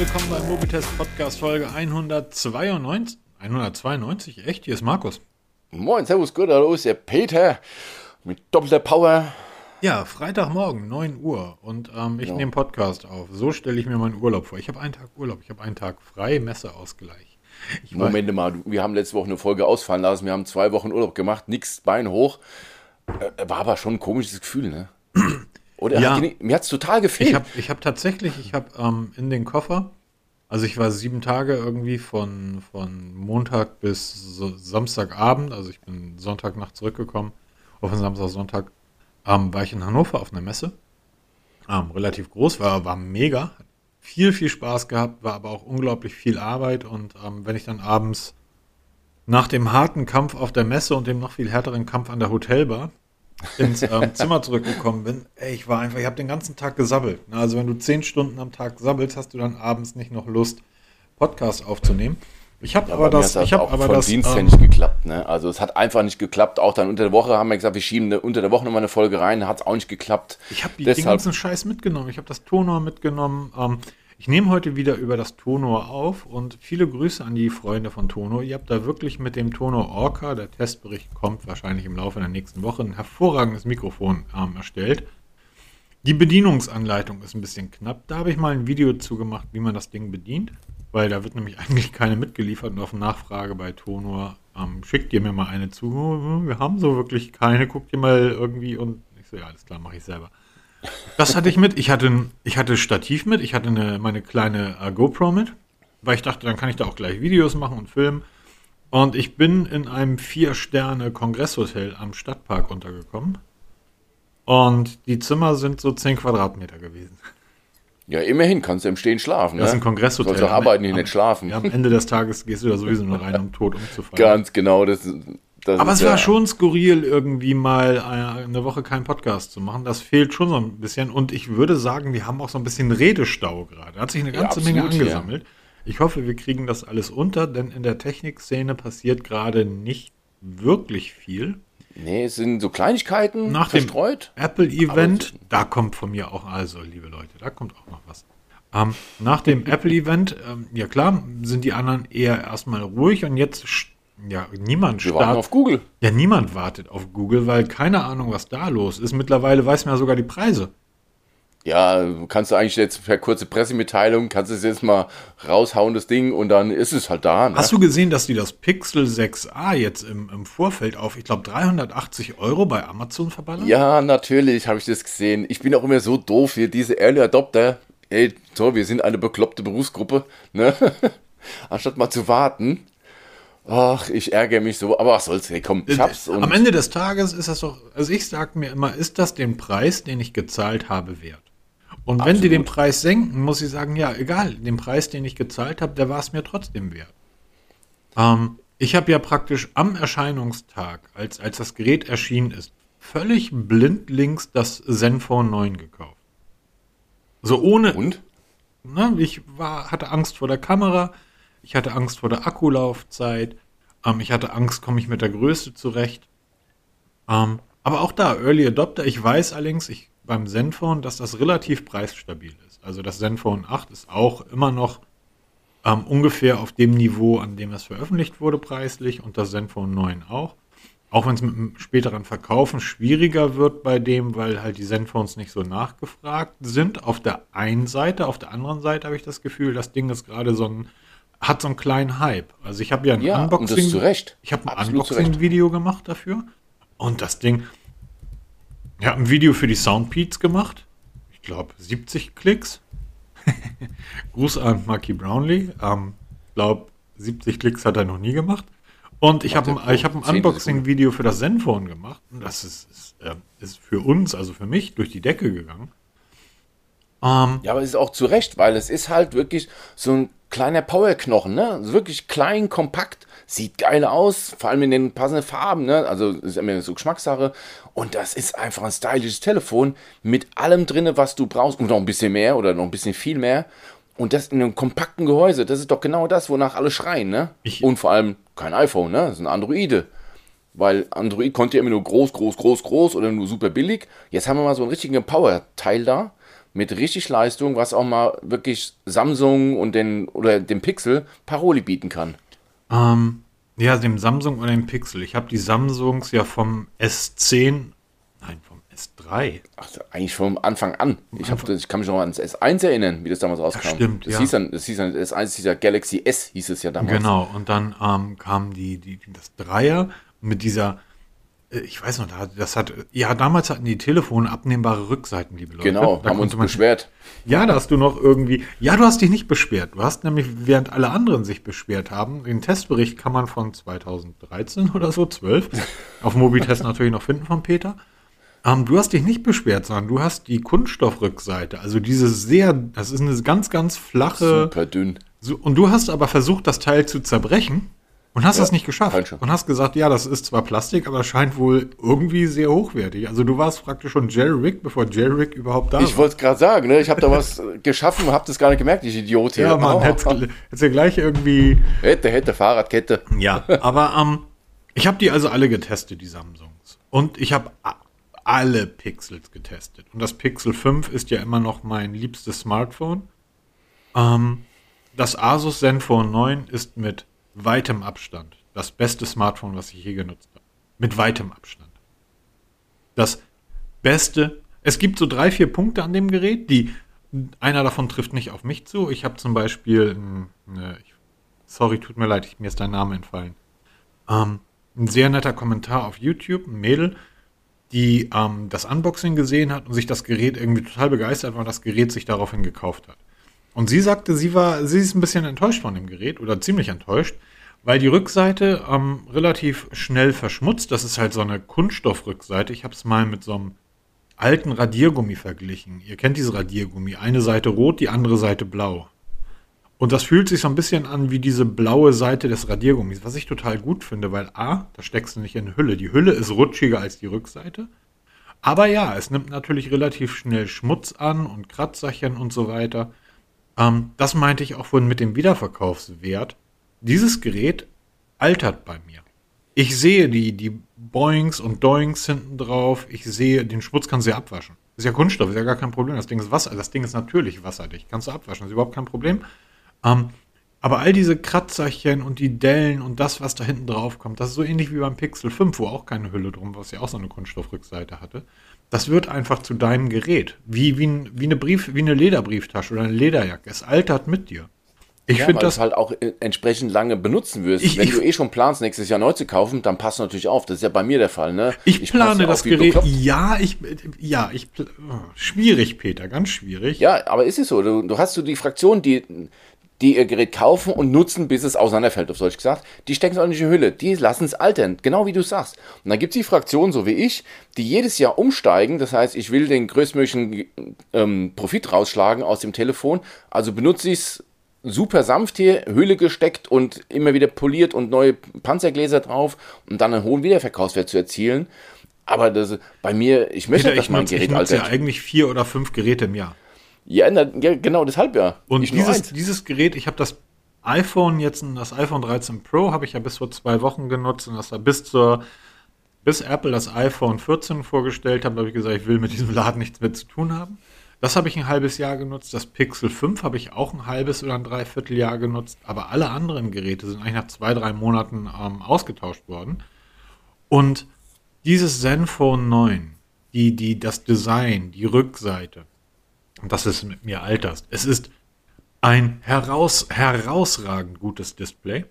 willkommen beim Mobitest Podcast Folge 192. 192, echt? Hier ist Markus. Moin, servus, gut, hallo, ist der Peter mit doppelter Power. Ja, Freitagmorgen, 9 Uhr und ähm, ich Ja. nehme Podcast auf. So stelle ich mir meinen Urlaub vor. Ich habe einen Tag Urlaub, ich habe einen Tag frei, Messeausgleich. Ich weiß- Moment mal, du- wir haben letzte Woche eine Folge ausfallen lassen, wir haben zwei Wochen Urlaub gemacht, nix, Bein hoch. Äh, War aber schon ein komisches Gefühl, ne? Oder Ja. hat die mir hat's total gefehlt. Ich habe ich hab tatsächlich, ich habe ähm, in den Koffer, also ich war sieben Tage irgendwie von, von Montag bis so Samstagabend, also ich bin Sonntagnacht zurückgekommen, auf den Samstag, Sonntag, ähm, war ich in Hannover auf einer Messe. Ähm, relativ groß, war, war mega, hat viel, viel Spaß gehabt, war aber auch unglaublich viel Arbeit und ähm, wenn ich dann abends nach dem harten Kampf auf der Messe und dem noch viel härteren Kampf an der Hotelbar ins ähm, Zimmer zurückgekommen bin, ey, ich war einfach, ich habe den ganzen Tag gesabbelt. Na, Also wenn du zehn Stunden am Tag sabbelst, hast du dann abends nicht noch Lust, Podcast aufzunehmen. Ich habe aber Bei mir das, hat's ich habe aber von das, Dienst her ähm, nicht geklappt, ne? Also es hat einfach nicht geklappt. Auch dann unter der Woche haben wir gesagt, wir schieben eine, unter der Woche nochmal eine Folge rein, hat's auch nicht geklappt. ich habe den ganzen Scheiß mitgenommen. Ich habe das Tonor mitgenommen. Ähm, ich nehme heute wieder über das Tonor auf und viele Grüße an die Freunde von Tonor. Ihr habt da wirklich mit dem Tonor Orca, der Testbericht kommt wahrscheinlich im Laufe der nächsten Woche, ein hervorragendes Mikrofon ähm, erstellt. Die Bedienungsanleitung ist ein bisschen knapp. Da habe ich mal ein Video zu gemacht, wie man das Ding bedient, weil da wird nämlich eigentlich keine mitgeliefert und auf Nachfrage bei Tonor ähm, schickt ihr mir mal eine zu. Wir haben so wirklich keine, guckt ihr mal irgendwie und ich so, ja, alles klar, mache ich selber. Das hatte ich mit. Ich hatte, ich hatte Stativ mit. Ich hatte eine, meine kleine äh, GoPro mit, weil ich dachte, dann kann ich da auch gleich Videos machen und filmen. Und ich bin in einem Vier-Sterne-Kongresshotel am Stadtpark untergekommen. Und die Zimmer sind so 10 Quadratmeter gewesen. Ja, immerhin kannst du im Stehen schlafen, ne? Das ist ein Kongresshotel. Sollst du arbeiten, hier nicht schlafen. Ja, am Ende des Tages gehst du da sowieso nur rein, um tot umzufallen. Ganz genau, das, das Aber es war ja- schon skurril, irgendwie mal äh, eine Woche keinen Podcast zu machen. Das fehlt schon so ein bisschen. Und ich würde sagen, wir haben auch so ein bisschen Redestau gerade. Da hat sich eine Ja, ganze Menge absolut, angesammelt. Ich hoffe, wir kriegen das alles unter, denn in der Technikszene passiert gerade nicht wirklich viel. Nee, es sind so Kleinigkeiten Nach dem verstreut. Apple-Event, da kommt von mir auch, also liebe Leute, da kommt auch noch was. Ähm, nach dem Apple-Event, ähm, ja klar, sind die anderen eher erstmal ruhig und jetzt, ja, niemand Wir warten auf Google. Ja, niemand wartet auf Google, weil keine Ahnung, was da los ist. Mittlerweile weiß man ja sogar die Preise. Ja, kannst du eigentlich jetzt per kurze Pressemitteilung, kannst du es jetzt mal raushauen, das Ding, und dann ist es halt da. Ne? Hast du gesehen, dass die das Pixel 6a jetzt im, im Vorfeld auf, ich glaube, 380 Euro bei Amazon verballern? Ja, natürlich habe ich das gesehen. Ich bin auch immer so doof hier, diese Early Adopter. Ey, so, wir sind eine bekloppte Berufsgruppe, ne? Anstatt mal zu warten. Ach, ich ärgere mich so, aber was soll's, hey, komm, ich hab's. Und Am Ende des Tages ist das doch, also ich sage mir immer, ist das den Preis, den ich gezahlt habe, wert? Und wenn die den Preis senken, muss ich sagen, ja, egal, den Preis, den ich gezahlt habe, der war es mir trotzdem wert. Ähm, ich habe ja praktisch am Erscheinungstag, als, als das Gerät erschienen ist, völlig blindlings das Zenfone 9 gekauft. So ohne, und? Ne, ich war, hatte Angst vor der Kamera, ich hatte Angst vor der Akkulaufzeit, ähm, ich hatte Angst, komme ich mit der Größe zurecht. Ähm, aber auch da, Early Adopter, ich weiß allerdings ich, beim Zenfone, dass das relativ preisstabil ist. Also das Zenfone 8 ist auch immer noch ähm, ungefähr auf dem Niveau, an dem es veröffentlicht wurde, preislich und das Zenfone 9 auch. Auch wenn es mit dem späteren Verkaufen schwieriger wird bei dem, weil halt die Zenphones nicht so nachgefragt sind. Auf der einen Seite, auf der anderen Seite habe ich das Gefühl, das Ding ist gerade so ein, hat so einen kleinen Hype. Also ich habe ja ein Ja, Unboxing. Ich habe ein. Unboxing-Video gemacht dafür. Und das Ding. Ich habe ein Video für die Soundbeats gemacht. Ich glaube 70 Klicks. Gruß an Marky Brownlee. Ähm, ich glaube 70 Klicks hat er noch nie gemacht. Und ich habe ein, er ich hab ein pro 10 Unboxing-Video für das Zenfone gemacht. Und das ist, ist, äh, ist für uns, also für mich, durch die Decke gegangen. Ähm, Ja, aber es ist auch zu Recht, weil es ist halt wirklich so ein kleiner Powerknochen, ne? Also wirklich klein, kompakt, sieht geil aus, vor allem in den passenden Farben, ne? Also ist immer so Geschmackssache. Und das ist einfach ein stylisches Telefon mit allem drinne, was du brauchst und noch ein bisschen mehr oder noch ein bisschen viel mehr. Und das in einem kompakten Gehäuse, das ist doch genau das, wonach alle schreien, ne? Ich- und vor allem kein iPhone, ne? Das ist ein Androide. Weil Android konnte ja immer nur groß, groß, groß, groß oder nur super billig. Jetzt haben wir mal so einen richtigen Power-Teil da, mit richtig Leistung, was auch mal wirklich Samsung und den oder dem Pixel Paroli bieten kann. Ähm, ja, dem Samsung oder dem Pixel. Ich habe die Samsungs ja vom S10, nein, vom S3. Ach, eigentlich vom Anfang an. Ich, hab, ich kann mich noch ans S1 erinnern, wie das damals rauskam. Ja, stimmt, das ja. hieß dann, das hieß dann, S1 dieser Galaxy S hieß es ja damals. Genau, und dann ähm, kam die, die, das Dreier mit dieser, ich weiß noch, da- das hat, ja, damals hatten die Telefone abnehmbare Rückseiten, liebe Leute. Genau, Da haben uns man- beschwert. Ja, da hast du noch irgendwie. Ja, du hast dich nicht beschwert. Du hast nämlich, während alle anderen sich beschwert haben, den Testbericht kann man von 2013 oder so, 12, auf Mobitest natürlich noch finden von Peter. Ähm, du hast dich nicht beschwert, sondern du hast die Kunststoffrückseite. Also diese sehr, das ist eine ganz, ganz flache. Super dünn. So, und du hast aber versucht, das Teil zu zerbrechen und hast Ja, das nicht geschafft. Und hast gesagt, ja, das ist zwar Plastik, aber scheint wohl irgendwie sehr hochwertig. Also du warst praktisch schon Jerry Rick, bevor Jerry Rick überhaupt da Ich wollte es gerade sagen, ne? ich habe da was geschaffen und habe das gar nicht gemerkt, ich Idiot hier. Ja, Mann, Oh, hättest ja gleich irgendwie. hätte, hätte, Fahrradkette. Ja, aber ähm, ich habe die also alle getestet, die Samsungs. Und ich habe alle Pixels getestet. Und das Pixel 5 ist ja immer noch mein liebstes Smartphone. Ähm, das Asus Zenfone 9 ist mit weitem Abstand das beste Smartphone, was ich je genutzt habe. Mit weitem Abstand. Das beste. Es gibt so drei, vier Punkte an dem Gerät, die einer davon trifft nicht auf mich zu. Ich habe zum Beispiel, ein, ne, ich, sorry, tut mir leid, ich, mir ist dein Name entfallen. Ähm, ein sehr netter Kommentar auf YouTube, ein Mädel, die ähm, das Unboxing gesehen hat und sich das Gerät irgendwie total begeistert war das Gerät sich daraufhin gekauft hat. Und sie sagte, sie war, sie ist ein bisschen enttäuscht von dem Gerät oder ziemlich enttäuscht, weil die Rückseite ähm, relativ schnell verschmutzt. Das ist halt so eine Kunststoffrückseite. Ich habe es mal mit so einem alten Radiergummi verglichen. Ihr kennt diese Radiergummi. Eine Seite rot, die andere Seite blau. Und das fühlt sich so ein bisschen an wie diese blaue Seite des Radiergummis, was ich total gut finde, weil A, da steckst du nicht in Hülle. Die Hülle ist rutschiger als die Rückseite. Aber ja, es nimmt natürlich relativ schnell Schmutz an und Kratzerchen und so weiter. Ähm, das meinte ich auch vorhin mit dem Wiederverkaufswert. Dieses Gerät altert bei mir. Ich sehe die, die Boings und Doings hinten drauf. Ich sehe, den Schmutz kannst du ja abwaschen. Ist ja Kunststoff, ist ja gar kein Problem. Das Ding ist Wasser, das Ding ist natürlich wasserdicht. Kannst du abwaschen, ist überhaupt kein Problem. Ähm, aber all diese Kratzerchen und die Dellen und das, was da hinten drauf kommt, das ist so ähnlich wie beim Pixel 5, wo auch keine Hülle drum war, was ja auch so eine Kunststoffrückseite hatte. Das wird einfach zu deinem Gerät. Wie, wie, wie, eine, Brief, wie eine Lederbrieftasche oder eine Lederjacke. Es altert mit dir. Ich Ja, finde das halt auch äh, entsprechend lange benutzen wirst. Ich- Wenn ich- du eh schon planst, nächstes Jahr neu zu kaufen, dann passt natürlich auf. Das ist ja bei mir der Fall, ne? Ich passe plane das Gerät. Ja, ich, ja, ich, oh, schwierig, Peter, ganz schwierig. Ja, aber ist es so. Du, du hast so die Fraktion, die, die ihr Gerät kaufen und nutzen, bis es auseinanderfällt, auf Deutsch gesagt. Die stecken es auch nicht in die Hülle. Die lassen es altern, genau wie du sagst. Und dann gibt es die Fraktion, so wie ich, die jedes Jahr umsteigen. Das heißt, ich will den größtmöglichen ähm, Profit rausschlagen aus dem Telefon. Also benutze ich es super sanft hier, Hülle gesteckt und immer wieder poliert und neue Panzergläser drauf, um dann einen hohen Wiederverkaufswert zu erzielen. Aber das, bei mir, ich möchte, Peter, dass ich mein nutze, ich Gerät nutze ja eigentlich vier oder fünf Geräte im Jahr. Ja, na, ja, genau, deshalb ja. Und Ich dieses, dieses Gerät, ich habe das iPhone jetzt, das iPhone 13 Pro, habe ich ja bis vor zwei Wochen genutzt und das war bis zur, bis Apple das iPhone 14 vorgestellt hat, habe ich gesagt, ich will mit diesem Laden nichts mehr zu tun haben. Das habe ich ein halbes Jahr genutzt. Das Pixel 5 habe ich auch ein halbes oder ein Dreivierteljahr genutzt. Aber alle anderen Geräte sind eigentlich nach zwei, drei Monaten ähm, ausgetauscht worden. Und dieses Zenfone 9, die, die, das Design, die Rückseite, das ist mit mir alterst, es ist ein heraus, herausragend gutes Display.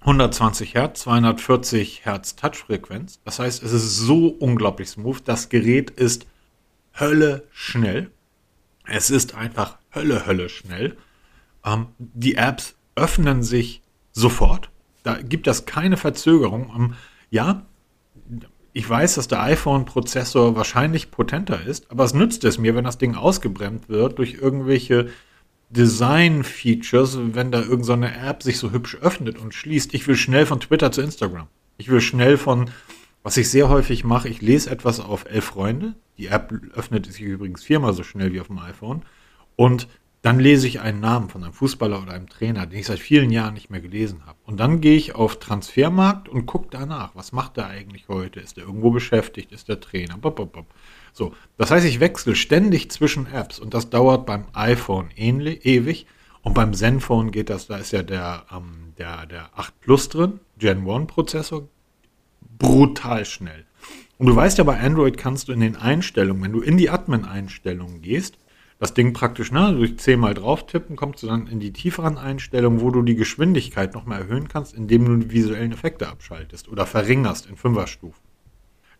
120 Hertz, 240 Hertz Touchfrequenz. Das heißt, es ist so unglaublich smooth. Das Gerät ist Hölle schnell. Es ist einfach Hölle, Hölle schnell. Ähm, die Apps öffnen sich sofort. Da gibt es keine Verzögerung. Ähm, ja, ich weiß, dass der iPhone-Prozessor wahrscheinlich potenter ist, aber es nützt es mir, wenn das Ding ausgebremst wird durch irgendwelche Design-Features, wenn da irgendeine so App sich so hübsch öffnet und schließt. Ich will schnell von Twitter zu Instagram. Ich will schnell von, was ich sehr häufig mache, ich lese etwas auf Elf Freunde. Die App öffnet sich übrigens viermal so schnell wie auf dem iPhone. Und dann lese ich einen Namen von einem Fußballer oder einem Trainer, den ich seit vielen Jahren nicht mehr gelesen habe. Und dann gehe ich auf Transfermarkt und gucke danach, was macht er eigentlich heute? Ist er irgendwo beschäftigt? Ist der Trainer? Bop, bop, bop. So, das heißt, ich wechsle ständig zwischen Apps und das dauert beim iPhone ähnlich, ewig. Und beim Zenfone geht das, da ist ja der, ähm, der, der 8 Plus drin, Gen 1 Prozessor, brutal schnell. Und du weißt ja, bei Android kannst du in den Einstellungen, wenn du in die Admin-Einstellungen gehst, das Ding praktisch, ne, durch zehnmal drauf tippen, kommst du dann in die tieferen Einstellungen, wo du die Geschwindigkeit nochmal erhöhen kannst, indem du die visuellen Effekte abschaltest oder verringerst in Fünferstufen.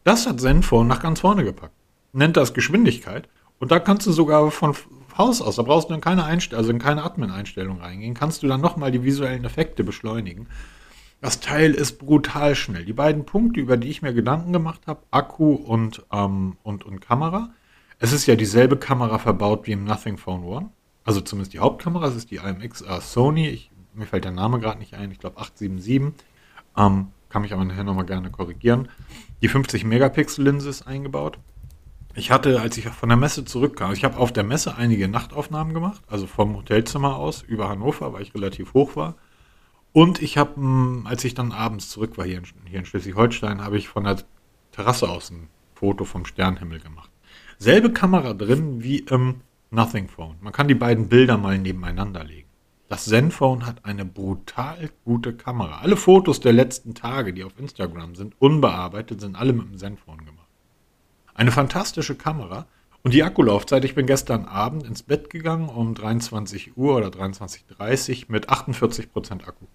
Das hat Zenfone nach ganz vorne gepackt. Nennt das Geschwindigkeit. Und da kannst du sogar von Haus aus, da brauchst du in keine Einstellung, also in keine Admin-Einstellung reingehen, kannst du dann nochmal die visuellen Effekte beschleunigen. Das Teil ist brutal schnell. Die beiden Punkte, über die ich mir Gedanken gemacht habe, Akku und, ähm, und, und Kamera, es ist ja dieselbe Kamera verbaut wie im Nothing Phone One. Also zumindest die Hauptkamera, es ist die IMX äh, Sony. Ich, mir fällt der Name gerade nicht ein, ich glaube 877. Ähm, kann mich aber nachher nochmal gerne korrigieren. Die 50 Megapixel Linse ist eingebaut. Ich hatte, als ich von der Messe zurückkam, ich habe auf der Messe einige Nachtaufnahmen gemacht, also vom Hotelzimmer aus über Hannover, weil ich relativ hoch war. Und ich habe, hm, als ich dann abends zurück war hier in, hier in Schleswig-Holstein, habe ich von der Terrasse aus ein Foto vom Sternhimmel gemacht selbe Kamera drin wie im Nothing Phone. Man kann die beiden Bilder mal nebeneinander legen. Das Zenfone hat eine brutal gute Kamera. Alle Fotos der letzten Tage, die auf Instagram sind, unbearbeitet, sind alle mit dem Zenfone gemacht. Eine fantastische Kamera. Und die Akkulaufzeit, ich bin gestern Abend ins Bett gegangen um 23 Uhr oder 23.30 Uhr mit 48% Akku.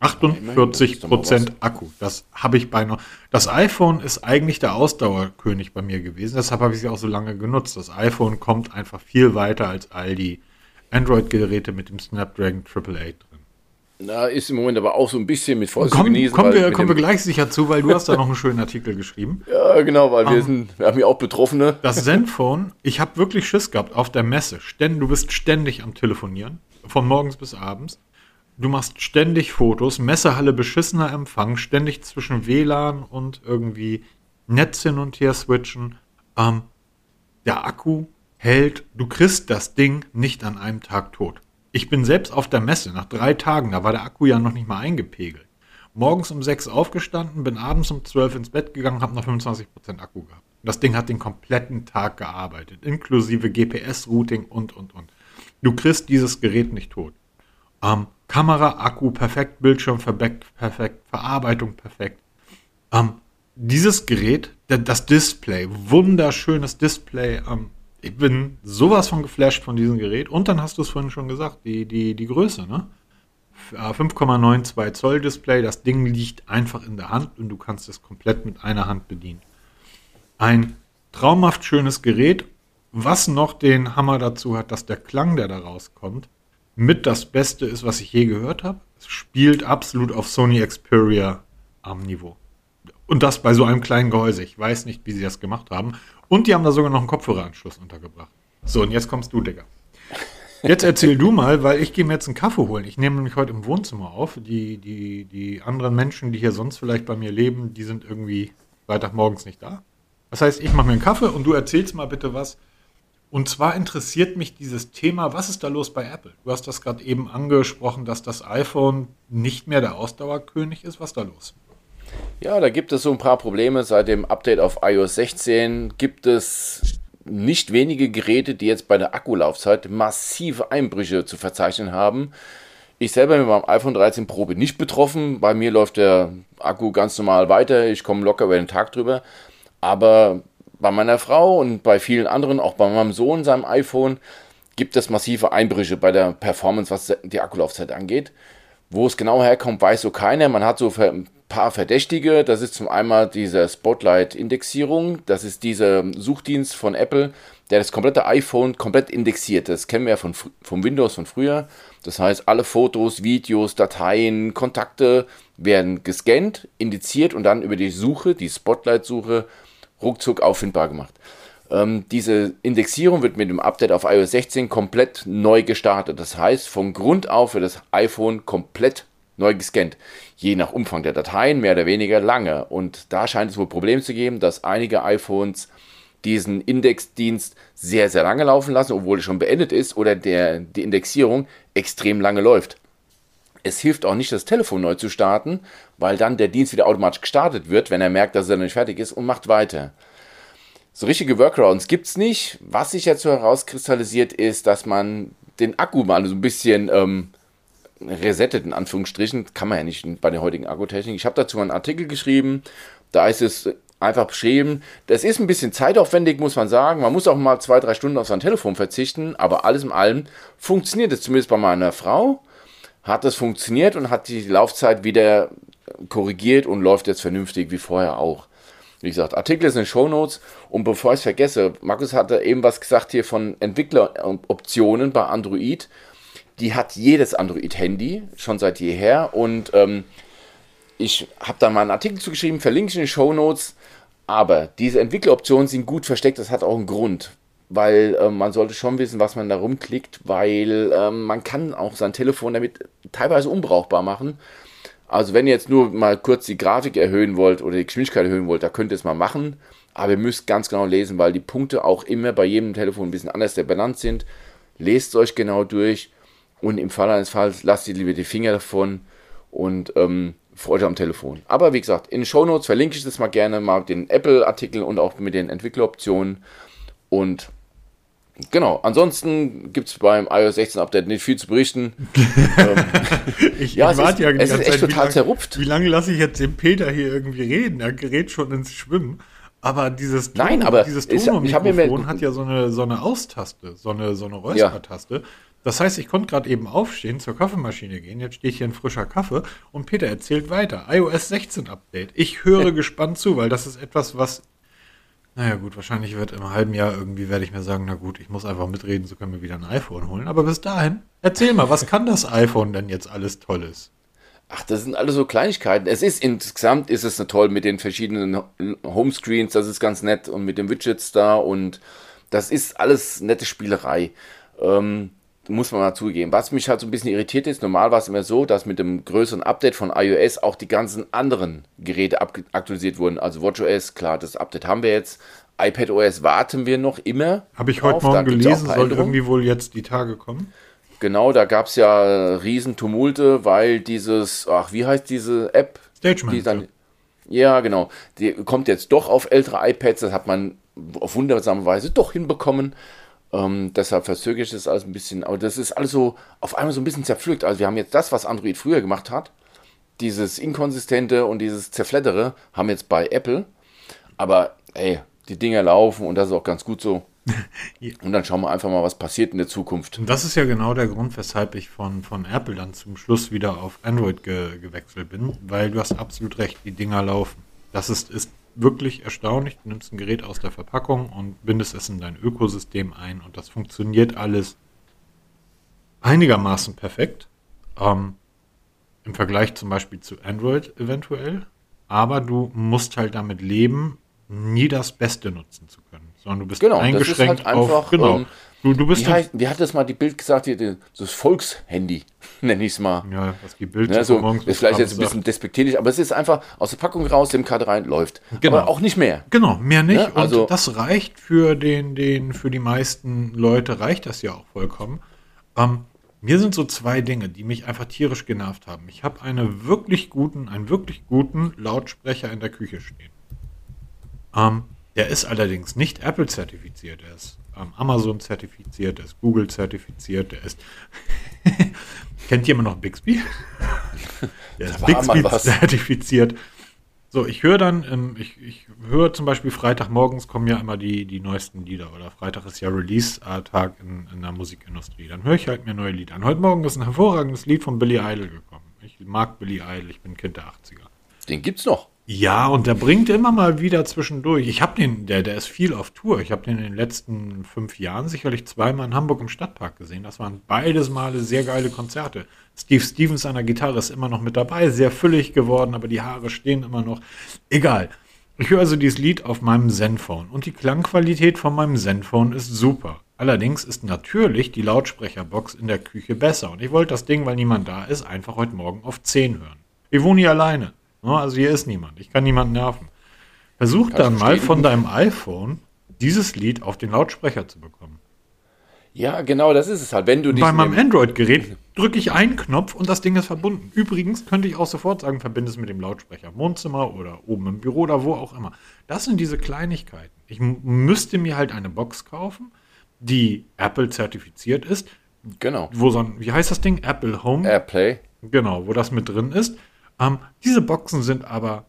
48 Prozent Akku. Das habe ich beinahe. Das iPhone ist eigentlich der Ausdauerkönig bei mir gewesen. Deshalb habe ich sie auch so lange genutzt. Das iPhone kommt einfach viel weiter als all die Android-Geräte mit dem Snapdragon 888 drin. Na, ist im Moment aber auch so ein bisschen mit Vorsicht komm, genießen. Kommen wir, kommen wir gleich sicher zu, weil du hast da noch einen schönen Artikel geschrieben. Ja, genau, weil um, wir, ähm, sind, wir haben ja auch Betroffene. Das Zenfone, ich habe wirklich Schiss gehabt auf der Messe. Ständ, du bist ständig am Telefonieren, von morgens bis abends. Du machst ständig Fotos, Messehalle beschissener Empfang, ständig zwischen WLAN und irgendwie Netz hin und her switchen. Ähm, der Akku hält, du kriegst das Ding nicht an einem Tag tot. Ich bin selbst auf der Messe nach drei Tagen, da war der Akku ja noch nicht mal eingepegelt. Morgens um sechs aufgestanden, bin abends um zwölf ins Bett gegangen, habe noch 25% Akku gehabt. Das Ding hat den kompletten Tag gearbeitet, inklusive GPS-Routing und, und, und. Du kriegst dieses Gerät nicht tot. Ähm, Kamera, Akku perfekt, Bildschirm perfekt, Verarbeitung perfekt. Ähm, dieses Gerät, das Display, wunderschönes Display. Ähm, ich bin sowas von geflasht von diesem Gerät. Und dann hast du es vorhin schon gesagt, die, die, die Größe, ne? 5,92 äh, Zoll Display, das Ding liegt einfach in der Hand und du kannst es komplett mit einer Hand bedienen. Ein traumhaft schönes Gerät, was noch den Hammer dazu hat, dass der Klang, der da rauskommt, mit das Beste ist, was ich je gehört habe. Es spielt absolut auf Sony Xperia am Niveau. Und das bei so einem kleinen Gehäuse. Ich weiß nicht, wie sie das gemacht haben. Und die haben da sogar noch einen Kopfhöreranschluss untergebracht. So, und jetzt kommst du, Digga. Jetzt erzähl du mal, weil ich gehe mir jetzt einen Kaffee holen. Ich nehme nämlich heute im Wohnzimmer auf. Die, die, die anderen Menschen, die hier sonst vielleicht bei mir leben, die sind irgendwie Freitagmorgens nicht da. Das heißt, ich mache mir einen Kaffee und du erzählst mal bitte was und zwar interessiert mich dieses Thema, was ist da los bei Apple? Du hast das gerade eben angesprochen, dass das iPhone nicht mehr der Ausdauerkönig ist. Was ist da los? Ja, da gibt es so ein paar Probleme. Seit dem Update auf iOS 16 gibt es nicht wenige Geräte, die jetzt bei der Akkulaufzeit massive Einbrüche zu verzeichnen haben. Ich selber mit meinem iPhone 13 Pro bin nicht betroffen. Bei mir läuft der Akku ganz normal weiter. Ich komme locker über den Tag drüber. Aber bei meiner Frau und bei vielen anderen, auch bei meinem Sohn, seinem iPhone, gibt es massive Einbrüche bei der Performance, was die Akkulaufzeit angeht. Wo es genau herkommt, weiß so keiner. Man hat so ein paar Verdächtige. Das ist zum einen diese Spotlight-Indexierung. Das ist dieser Suchdienst von Apple, der das komplette iPhone komplett indexiert. Das kennen wir ja von, vom Windows von früher. Das heißt, alle Fotos, Videos, Dateien, Kontakte werden gescannt, indiziert und dann über die Suche, die Spotlight-Suche, ruckzuck auffindbar gemacht. Ähm, diese Indexierung wird mit dem Update auf iOS 16 komplett neu gestartet. Das heißt, von Grund auf wird das iPhone komplett neu gescannt. Je nach Umfang der Dateien mehr oder weniger lange. Und da scheint es wohl Probleme zu geben, dass einige iPhones diesen Indexdienst sehr, sehr lange laufen lassen, obwohl es schon beendet ist oder der, die Indexierung extrem lange läuft. Es hilft auch nicht, das Telefon neu zu starten, weil dann der Dienst wieder automatisch gestartet wird, wenn er merkt, dass er noch nicht fertig ist und macht weiter. so richtige Workarounds gibt es nicht. Was sich jetzt so herauskristallisiert, ist, dass man den Akku mal so ein bisschen ähm, resettet, in Anführungsstrichen. Kann man ja nicht bei der heutigen Akkutechnik. Ich habe dazu einen Artikel geschrieben. Da ist es einfach beschrieben. Das ist ein bisschen zeitaufwendig, muss man sagen. Man muss auch mal zwei, drei Stunden auf sein Telefon verzichten. Aber alles in allem funktioniert es zumindest bei meiner Frau. Hat es funktioniert und hat die Laufzeit wieder korrigiert und läuft jetzt vernünftig wie vorher auch. Wie gesagt, Artikel ist in den Show Notes. Und bevor ich es vergesse, Markus hatte eben was gesagt hier von Entwickleroptionen bei Android. Die hat jedes Android-Handy schon seit jeher. Und ähm, ich habe da mal einen Artikel zugeschrieben, verlinke ich in den Show Notes. Aber diese Entwickleroptionen sind gut versteckt. Das hat auch einen Grund. Weil äh, man sollte schon wissen, was man da rumklickt, weil äh, man kann auch sein Telefon damit teilweise unbrauchbar machen. Also wenn ihr jetzt nur mal kurz die Grafik erhöhen wollt oder die Geschwindigkeit erhöhen wollt, da könnt ihr es mal machen. Aber ihr müsst ganz genau lesen, weil die Punkte auch immer bei jedem Telefon ein bisschen anders benannt sind. Lest euch genau durch und im Fall eines Falls lasst ihr lieber die Finger davon und ähm, freut euch am Telefon. Aber wie gesagt, in den Show Notes verlinke ich das mal gerne mal den Apple-Artikeln und auch mit den Entwickleroptionen. Und Genau, ansonsten gibt es beim iOS 16 Update nicht viel zu berichten. ähm, ich, ja, ich warte ja es ist echt Zeit, total wie zerrupft. Wie lange lasse ich jetzt den Peter hier irgendwie reden? Er gerät schon ins Schwimmen. Aber dieses Ton, Nein, aber dieses Tonmikrofon hat ja so eine, so eine Austaste, so eine, so eine Räuspertaste. Ja. Das heißt, ich konnte gerade eben aufstehen, zur Kaffeemaschine gehen. Jetzt stehe ich hier in frischer Kaffee und Peter erzählt weiter. iOS 16 Update. Ich höre gespannt zu, weil das ist etwas, was naja gut, wahrscheinlich wird im halben Jahr irgendwie, werde ich mir sagen, na gut, ich muss einfach mitreden, so können wir wieder ein iPhone holen. Aber bis dahin, erzähl mal, was kann das iPhone denn jetzt alles Tolles? Ach, das sind alles so Kleinigkeiten. Es ist insgesamt ist es toll mit den verschiedenen Homescreens, das ist ganz nett und mit den Widgets da und das ist alles nette Spielerei. Ähm, muss man mal zugeben. Was mich halt so ein bisschen irritiert ist, normal war es immer so, dass mit dem größeren Update von iOS auch die ganzen anderen Geräte aktualisiert wurden. Also WatchOS, klar, das Update haben wir jetzt. iPadOS warten wir noch immer. Habe ich heute Morgen gelesen, soll irgendwie wohl jetzt die Tage kommen. Genau, da gab es ja Riesentumulte, weil dieses, ach, wie heißt diese App? Stage die dann, Ja, genau. Die kommt jetzt doch auf ältere iPads, das hat man auf wundersame Weise doch hinbekommen. Ähm, deshalb verzögere ich das alles ein bisschen. Aber das ist alles so auf einmal so ein bisschen zerpflückt. Also wir haben jetzt das, was Android früher gemacht hat. Dieses Inkonsistente und dieses Zerflettere haben jetzt bei Apple. Aber ey, die Dinger laufen und das ist auch ganz gut so. ja. Und dann schauen wir einfach mal, was passiert in der Zukunft. Und das ist ja genau der Grund, weshalb ich von, von Apple dann zum Schluss wieder auf Android ge gewechselt bin, weil du hast absolut recht, die Dinger laufen. Das ist, ist wirklich erstaunlich. Du nimmst ein Gerät aus der Verpackung und bindest es in dein Ökosystem ein und das funktioniert alles einigermaßen perfekt. Ähm, Im Vergleich zum Beispiel zu Android eventuell. Aber du musst halt damit leben, nie das Beste nutzen zu können, sondern du bist genau, eingeschränkt halt einfach, auf. Genau. Ähm, Du, du bist wie, heißt, wie hat das mal die Bild gesagt, hier, das Volkshandy, nenne ich es mal. Ja, was die Bild ja, so, ist vielleicht jetzt ein bisschen despektierlich, aber es ist einfach aus der Packung raus, dem Karte rein, läuft. Genau. Aber auch nicht mehr. Genau, mehr nicht. Ja, also, Und das reicht für den, den, für die meisten Leute reicht das ja auch vollkommen. Ähm, mir sind so zwei Dinge, die mich einfach tierisch genervt haben. Ich habe einen wirklich guten, einen wirklich guten Lautsprecher in der Küche stehen. Ähm, der ist allerdings nicht Apple zertifiziert. Er ist ähm, Amazon zertifiziert, der ist Google zertifiziert, der ist. Kennt jemand noch Bixby? der ist Bixby zertifiziert. So, ich höre dann, ähm, ich, ich höre zum Beispiel Freitagmorgens kommen ja immer die, die neuesten Lieder oder Freitag ist ja Release-Tag in, in der Musikindustrie. Dann höre ich halt mir neue Lieder an. Heute Morgen ist ein hervorragendes Lied von Billy Idol gekommen. Ich mag Billy Idol, ich bin Kind der 80er. Den gibt's noch. Ja, und der bringt immer mal wieder zwischendurch. Ich habe den, der, der ist viel auf Tour. Ich habe den in den letzten fünf Jahren sicherlich zweimal in Hamburg im Stadtpark gesehen. Das waren beides Male sehr geile Konzerte. Steve Stevens an der Gitarre ist immer noch mit dabei, sehr füllig geworden, aber die Haare stehen immer noch. Egal. Ich höre also dieses Lied auf meinem Zenfone und die Klangqualität von meinem Zenfone ist super. Allerdings ist natürlich die Lautsprecherbox in der Küche besser und ich wollte das Ding, weil niemand da ist, einfach heute Morgen auf 10 hören. Ich wohne hier alleine. Ne? Also hier ist niemand. Ich kann niemanden nerven. Versuch dann mal von deinem iPhone dieses Lied auf den Lautsprecher zu bekommen. Ja, genau, das ist es halt. Wenn du Bei meinem Android-Gerät drücke ich einen Knopf und das Ding ist verbunden. Übrigens könnte ich auch sofort sagen, verbinde es mit dem Lautsprecher im Wohnzimmer oder oben im Büro oder wo auch immer. Das sind diese Kleinigkeiten. Ich müsste mir halt eine Box kaufen, die Apple zertifiziert ist. Genau. Wo so ein, wie heißt das Ding? Apple Home. Airplay. Genau, wo das mit drin ist. Ähm, diese Boxen sind aber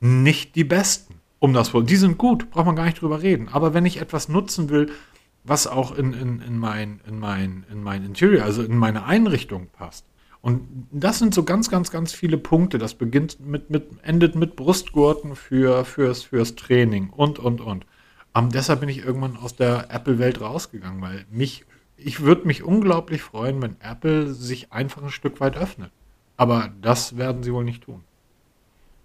nicht die besten. Um das die sind gut, braucht man gar nicht drüber reden. Aber wenn ich etwas nutzen will, was auch in, in, in, mein, in, mein, in mein Interior, also in meine Einrichtung passt. Und das sind so ganz, ganz, ganz viele Punkte. Das beginnt mit, mit endet mit Brustgurten für, fürs, fürs Training und, und, und. Um, deshalb bin ich irgendwann aus der Apple-Welt rausgegangen, weil mich, ich würde mich unglaublich freuen, wenn Apple sich einfach ein Stück weit öffnet. Aber das werden sie wohl nicht tun.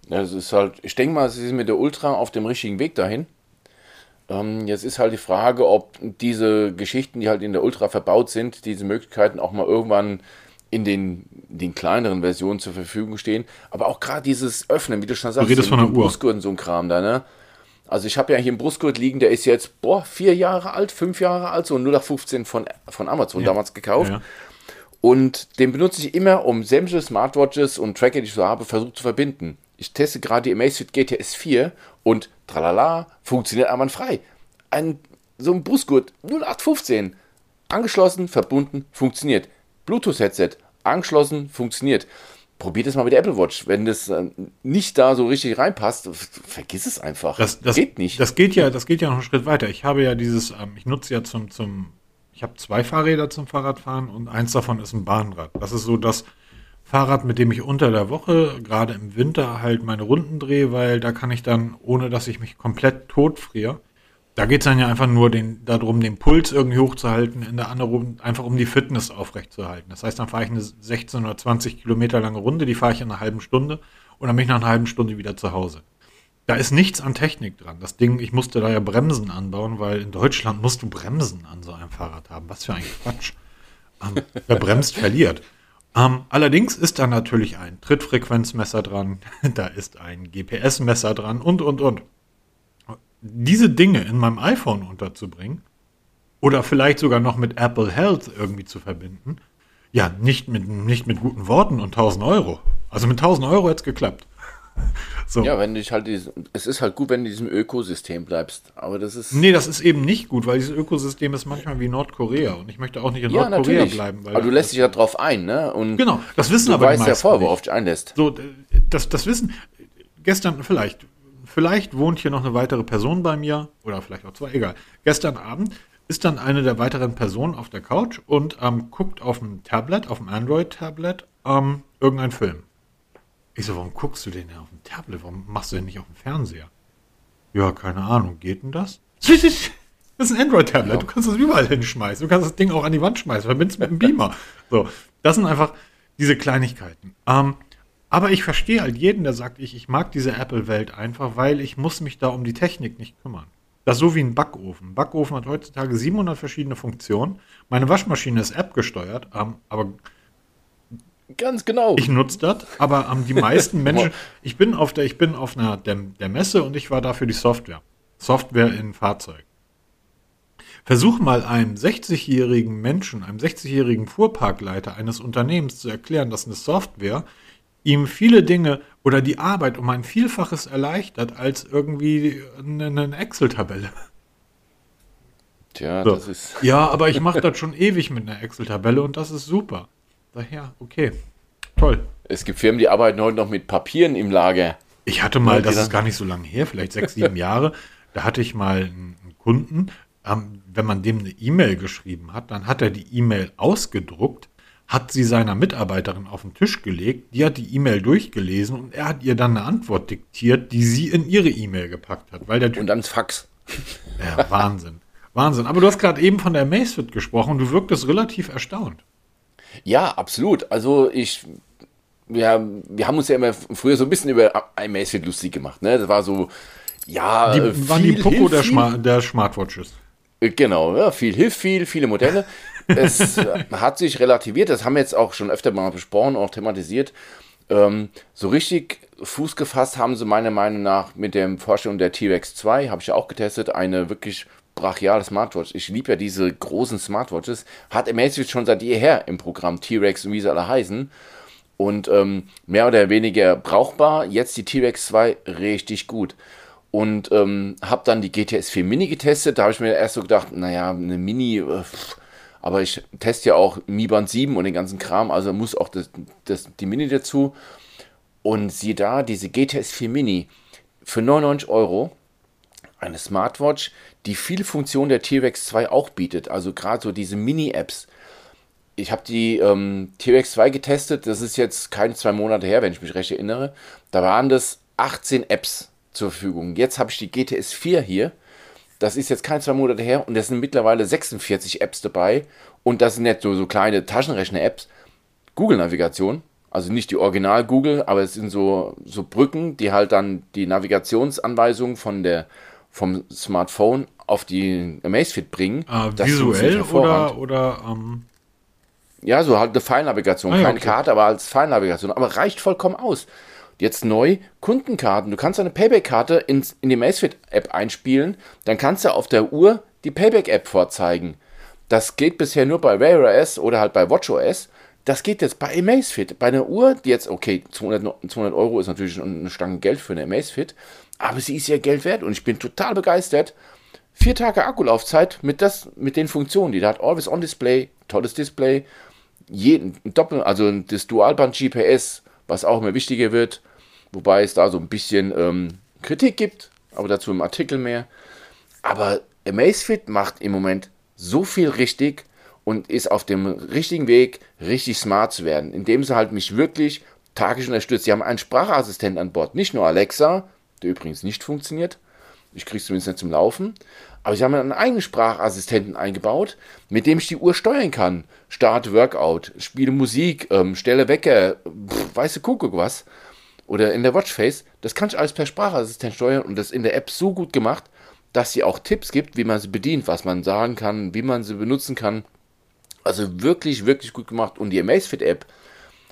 Ja, es ist halt, ich denke mal, sie sind mit der Ultra auf dem richtigen Weg dahin. Ähm, jetzt ist halt die Frage, ob diese Geschichten, die halt in der Ultra verbaut sind, diese Möglichkeiten auch mal irgendwann in den, den kleineren Versionen zur Verfügung stehen. Aber auch gerade dieses Öffnen, wie du schon sagst, du redest von der Uhr. Brustgurt und so ein Kram da, ne? Also ich habe ja hier einen Brustgurt liegen, der ist jetzt, boah, vier Jahre alt, fünf Jahre alt, so 0815 von, von Amazon ja. damals gekauft. Ja. Und den benutze ich immer, um sämtliche Smartwatches und Tracker, die ich so habe, versucht zu verbinden. Ich teste gerade die Amazfit GTS 4 und tralala, funktioniert einwandfrei. Ein, so ein Brustgurt 0815, angeschlossen, verbunden, funktioniert. Bluetooth-Headset, angeschlossen, funktioniert. Probiert es mal mit der Apple Watch. Wenn das äh, nicht da so richtig reinpasst, vergiss es einfach. Das, das geht nicht. Das geht ja, das geht ja noch einen Schritt weiter. Ich habe ja dieses, ähm, ich nutze ja zum, zum, ich habe zwei Fahrräder zum Fahrradfahren und eins davon ist ein Bahnrad. Das ist so das, Fahrrad, mit dem ich unter der Woche, gerade im Winter, halt meine Runden drehe, weil da kann ich dann, ohne dass ich mich komplett totfriere, da geht es dann ja einfach nur den, darum, den Puls irgendwie hochzuhalten, in der anderen einfach um die Fitness aufrechtzuerhalten. Das heißt, dann fahre ich eine 16 oder 20 Kilometer lange Runde, die fahre ich in einer halben Stunde und dann bin ich nach einer halben Stunde wieder zu Hause. Da ist nichts an Technik dran. Das Ding, ich musste da ja Bremsen anbauen, weil in Deutschland musst du Bremsen an so einem Fahrrad haben. Was für ein Quatsch. Ähm, wer bremst, verliert. Ähm, allerdings ist da natürlich ein Trittfrequenzmesser dran, da ist ein GPS-Messer dran und, und, und. Diese Dinge in meinem iPhone unterzubringen oder vielleicht sogar noch mit Apple Health irgendwie zu verbinden, ja, nicht mit, nicht mit guten Worten und 1000 Euro. Also mit 1000 Euro hätte es geklappt. So. Ja, wenn du halt, es ist halt gut, wenn du in diesem Ökosystem bleibst, aber das ist... Nee, das ist eben nicht gut, weil dieses Ökosystem ist manchmal wie Nordkorea und ich möchte auch nicht in ja, Nordkorea natürlich. bleiben. aber du lässt dich ja drauf ein, ne? Und genau, das wissen du aber die meisten ja vorher, worauf dich einlässt. So, das, das Wissen, gestern vielleicht, vielleicht wohnt hier noch eine weitere Person bei mir, oder vielleicht auch zwei, egal. Gestern Abend ist dann eine der weiteren Personen auf der Couch und ähm, guckt auf dem Tablet, auf dem Android-Tablet, ähm, irgendeinen Film. Ich so, warum guckst du den denn auf dem Tablet? Warum machst du den nicht auf dem Fernseher? Ja, keine Ahnung. Geht denn das? Das ist ein Android-Tablet. Ja. Du kannst das überall hinschmeißen. Du kannst das Ding auch an die Wand schmeißen. Verbindest mit einem Beamer. So, das sind einfach diese Kleinigkeiten. Ähm, aber ich verstehe halt jeden, der sagt, ich, ich mag diese Apple-Welt einfach, weil ich muss mich da um die Technik nicht kümmern. Das ist so wie ein Backofen. Ein Backofen hat heutzutage 700 verschiedene Funktionen. Meine Waschmaschine ist App gesteuert, ähm, aber Ganz genau. Ich nutze das, aber ähm, die meisten Menschen, ich bin auf der, ich bin auf einer der, der Messe und ich war da für die Software. Software in Fahrzeug. Versuch mal einem 60-jährigen Menschen, einem 60-jährigen Fuhrparkleiter eines Unternehmens zu erklären, dass eine Software ihm viele Dinge oder die Arbeit um ein Vielfaches erleichtert als irgendwie eine, eine Excel-Tabelle. Tja, so. das ist. Ja, aber ich mache das schon ewig mit einer Excel-Tabelle und das ist super. Daher, okay. Toll. Es gibt Firmen, die arbeiten heute noch mit Papieren im Lager. Ich hatte mal, das ist gar nicht so lange her, vielleicht sechs, sieben Jahre, da hatte ich mal einen Kunden, ähm, wenn man dem eine E-Mail geschrieben hat, dann hat er die E-Mail ausgedruckt, hat sie seiner Mitarbeiterin auf den Tisch gelegt, die hat die E-Mail durchgelesen und er hat ihr dann eine Antwort diktiert, die sie in ihre E-Mail gepackt hat. Weil der und dann ins Fax. Ja, Wahnsinn. Wahnsinn. Aber du hast gerade eben von der Macefit gesprochen und du wirktest relativ erstaunt. Ja, absolut. Also ich, wir, wir haben uns ja immer früher so ein bisschen über iMacefit lustig gemacht. Ne? Das war so, ja, die viel waren die Poco der, Schma der Smartwatches. Äh, genau, ja, viel hilft viel, viele Modelle. es hat sich relativiert, das haben wir jetzt auch schon öfter mal besprochen, auch thematisiert. Ähm, so richtig Fuß gefasst haben sie meiner Meinung nach mit der Vorstellung der T-Rex 2, habe ich ja auch getestet, eine wirklich brachiale Smartwatch. Ich liebe ja diese großen Smartwatches. Hat Amazfit schon seit jeher im Programm, T-Rex und wie sie alle heißen. Und ähm, mehr oder weniger brauchbar. Jetzt die T-Rex 2 richtig gut. Und ähm, habe dann die GTS 4 Mini getestet. Da habe ich mir erst so gedacht, naja, eine Mini, äh, aber ich teste ja auch Mi Band 7 und den ganzen Kram, also muss auch das, das, die Mini dazu. Und sieh da, diese GTS 4 Mini für 99 Euro, eine Smartwatch, die viele Funktionen der T-Rex 2 auch bietet. Also gerade so diese Mini-Apps. Ich habe die ähm, T-Rex 2 getestet, das ist jetzt keine zwei Monate her, wenn ich mich recht erinnere. Da waren das 18 Apps zur Verfügung. Jetzt habe ich die GTS 4 hier. Das ist jetzt keine zwei Monate her und es sind mittlerweile 46 Apps dabei. Und das sind nicht so, so kleine Taschenrechner-Apps. Google-Navigation, also nicht die Original Google, aber es sind so, so Brücken, die halt dann die Navigationsanweisungen von der, vom Smartphone auf die Amazfit bringen. Äh, visuell oder, oder ähm ja, so halt eine Fallnavigation, ah, ja, keine okay. Karte, aber als Fallnavigation. Aber reicht vollkommen aus. Jetzt neu Kundenkarten. Du kannst eine Payback-Karte in, in die Amazfit-App einspielen, dann kannst du auf der Uhr die Payback-App vorzeigen. Das geht bisher nur bei Wear OS oder halt bei WatchOS. Das geht jetzt bei Amazfit. Bei einer Uhr, die jetzt, okay, 200, 200 Euro ist natürlich eine Stange Geld für eine Amazfit, aber sie ist ja Geld wert und ich bin total begeistert. Vier Tage Akkulaufzeit mit, das, mit den Funktionen, die da hat. Always on Display, tolles Display, jeden, Doppel, also das Dualband GPS, was auch immer wichtiger wird, wobei es da so ein bisschen ähm, Kritik gibt, aber dazu im Artikel mehr. Aber Amazfit macht im Moment so viel richtig und ist auf dem richtigen Weg, richtig smart zu werden, indem sie halt mich wirklich tagisch unterstützt. Sie haben einen Sprachassistent an Bord, nicht nur Alexa, der übrigens nicht funktioniert. Ich kriege es zumindest nicht zum Laufen. Aber sie haben einen eigenen Sprachassistenten eingebaut, mit dem ich die Uhr steuern kann. Start Workout, spiele Musik, ähm, stelle Wecker, pff, weiße Kuckuck was. Oder in der Watchface. Das kann ich alles per Sprachassistent steuern und das in der App so gut gemacht, dass sie auch Tipps gibt, wie man sie bedient, was man sagen kann, wie man sie benutzen kann. Also wirklich, wirklich gut gemacht. Und die Amazfit-App,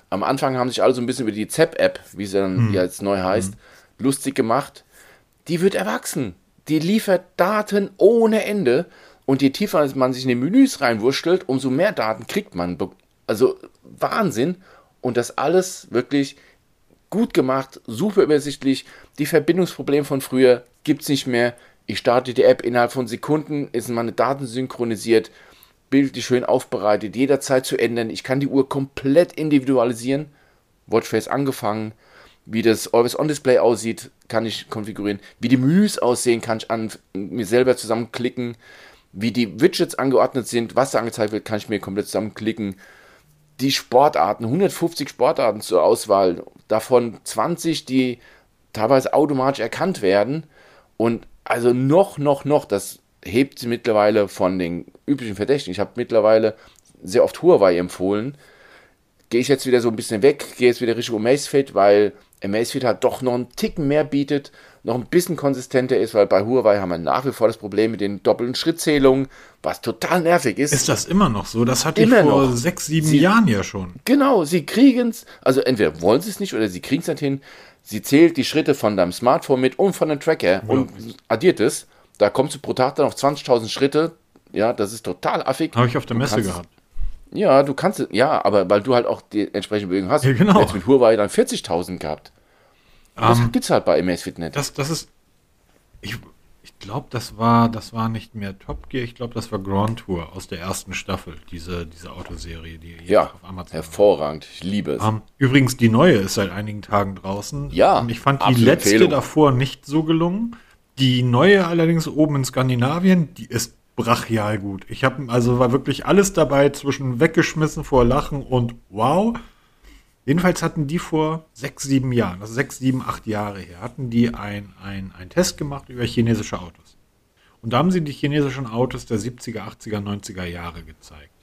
am Anfang haben sich alle so ein bisschen über die ZEP-App, wie sie dann hm. jetzt neu heißt, hm. Lustig gemacht. Die wird erwachsen. Die liefert Daten ohne Ende. Und je tiefer man sich in die Menüs reinwurschtelt, umso mehr Daten kriegt man. Also Wahnsinn. Und das alles wirklich gut gemacht, super übersichtlich. Die Verbindungsprobleme von früher gibt es nicht mehr. Ich starte die App innerhalb von Sekunden, ist meine Daten synchronisiert, bildlich schön aufbereitet, jederzeit zu ändern. Ich kann die Uhr komplett individualisieren. Watchface angefangen. Wie das Always On Display aussieht, kann ich konfigurieren. Wie die Menüs aussehen, kann ich an mir selber zusammenklicken. Wie die Widgets angeordnet sind, was da angezeigt wird, kann ich mir komplett zusammenklicken. Die Sportarten, 150 Sportarten zur Auswahl, davon 20, die teilweise automatisch erkannt werden. Und also noch, noch, noch, das hebt sie mittlerweile von den üblichen Verdächtigen. Ich habe mittlerweile sehr oft Huawei empfohlen. Gehe ich jetzt wieder so ein bisschen weg, gehe jetzt wieder Richtung Amazfit, weil Amazfit halt doch noch einen Ticken mehr bietet, noch ein bisschen konsistenter ist, weil bei Huawei haben wir nach wie vor das Problem mit den doppelten Schrittzählungen, was total nervig ist. Ist das immer noch so? Das hatte immer ich vor noch. sechs, sieben sie, Jahren ja schon. Genau, sie kriegen es, also entweder wollen sie es nicht oder sie kriegen es nicht hin. Sie zählt die Schritte von deinem Smartphone mit und von dem Tracker ja. und addiert es. Da kommst du pro Tag dann auf 20.000 Schritte. Ja, das ist total affig. Habe ich auf der Messe gehabt. Ja, du kannst, ja, aber weil du halt auch die entsprechende Bewegung hast. Ja, genau. Jetzt mit Huawei dann 40.000 gehabt. Das um, es halt bei Amazfit nicht. Das, das ist, ich, ich glaube, das war, das war nicht mehr Top Gear, ich glaube, das war Grand Tour aus der ersten Staffel, diese, diese Autoserie, die ja, auf Amazon hervorragend, ich liebe es. Um, ähm, übrigens, die neue ist seit einigen Tagen draußen. Ja, ich fand die letzte Empfehlung. davor nicht so gelungen. Die neue allerdings oben in Skandinavien, die ist brachial gut. Ich habe also war wirklich alles dabei zwischen weggeschmissen vor Lachen und wow. Jedenfalls hatten die vor sechs, sieben Jahren, also sechs, sieben, acht Jahre her, hatten die ein, ein, ein Test gemacht über chinesische Autos. Und da haben sie die chinesischen Autos der 70er, 80er, 90er Jahre gezeigt.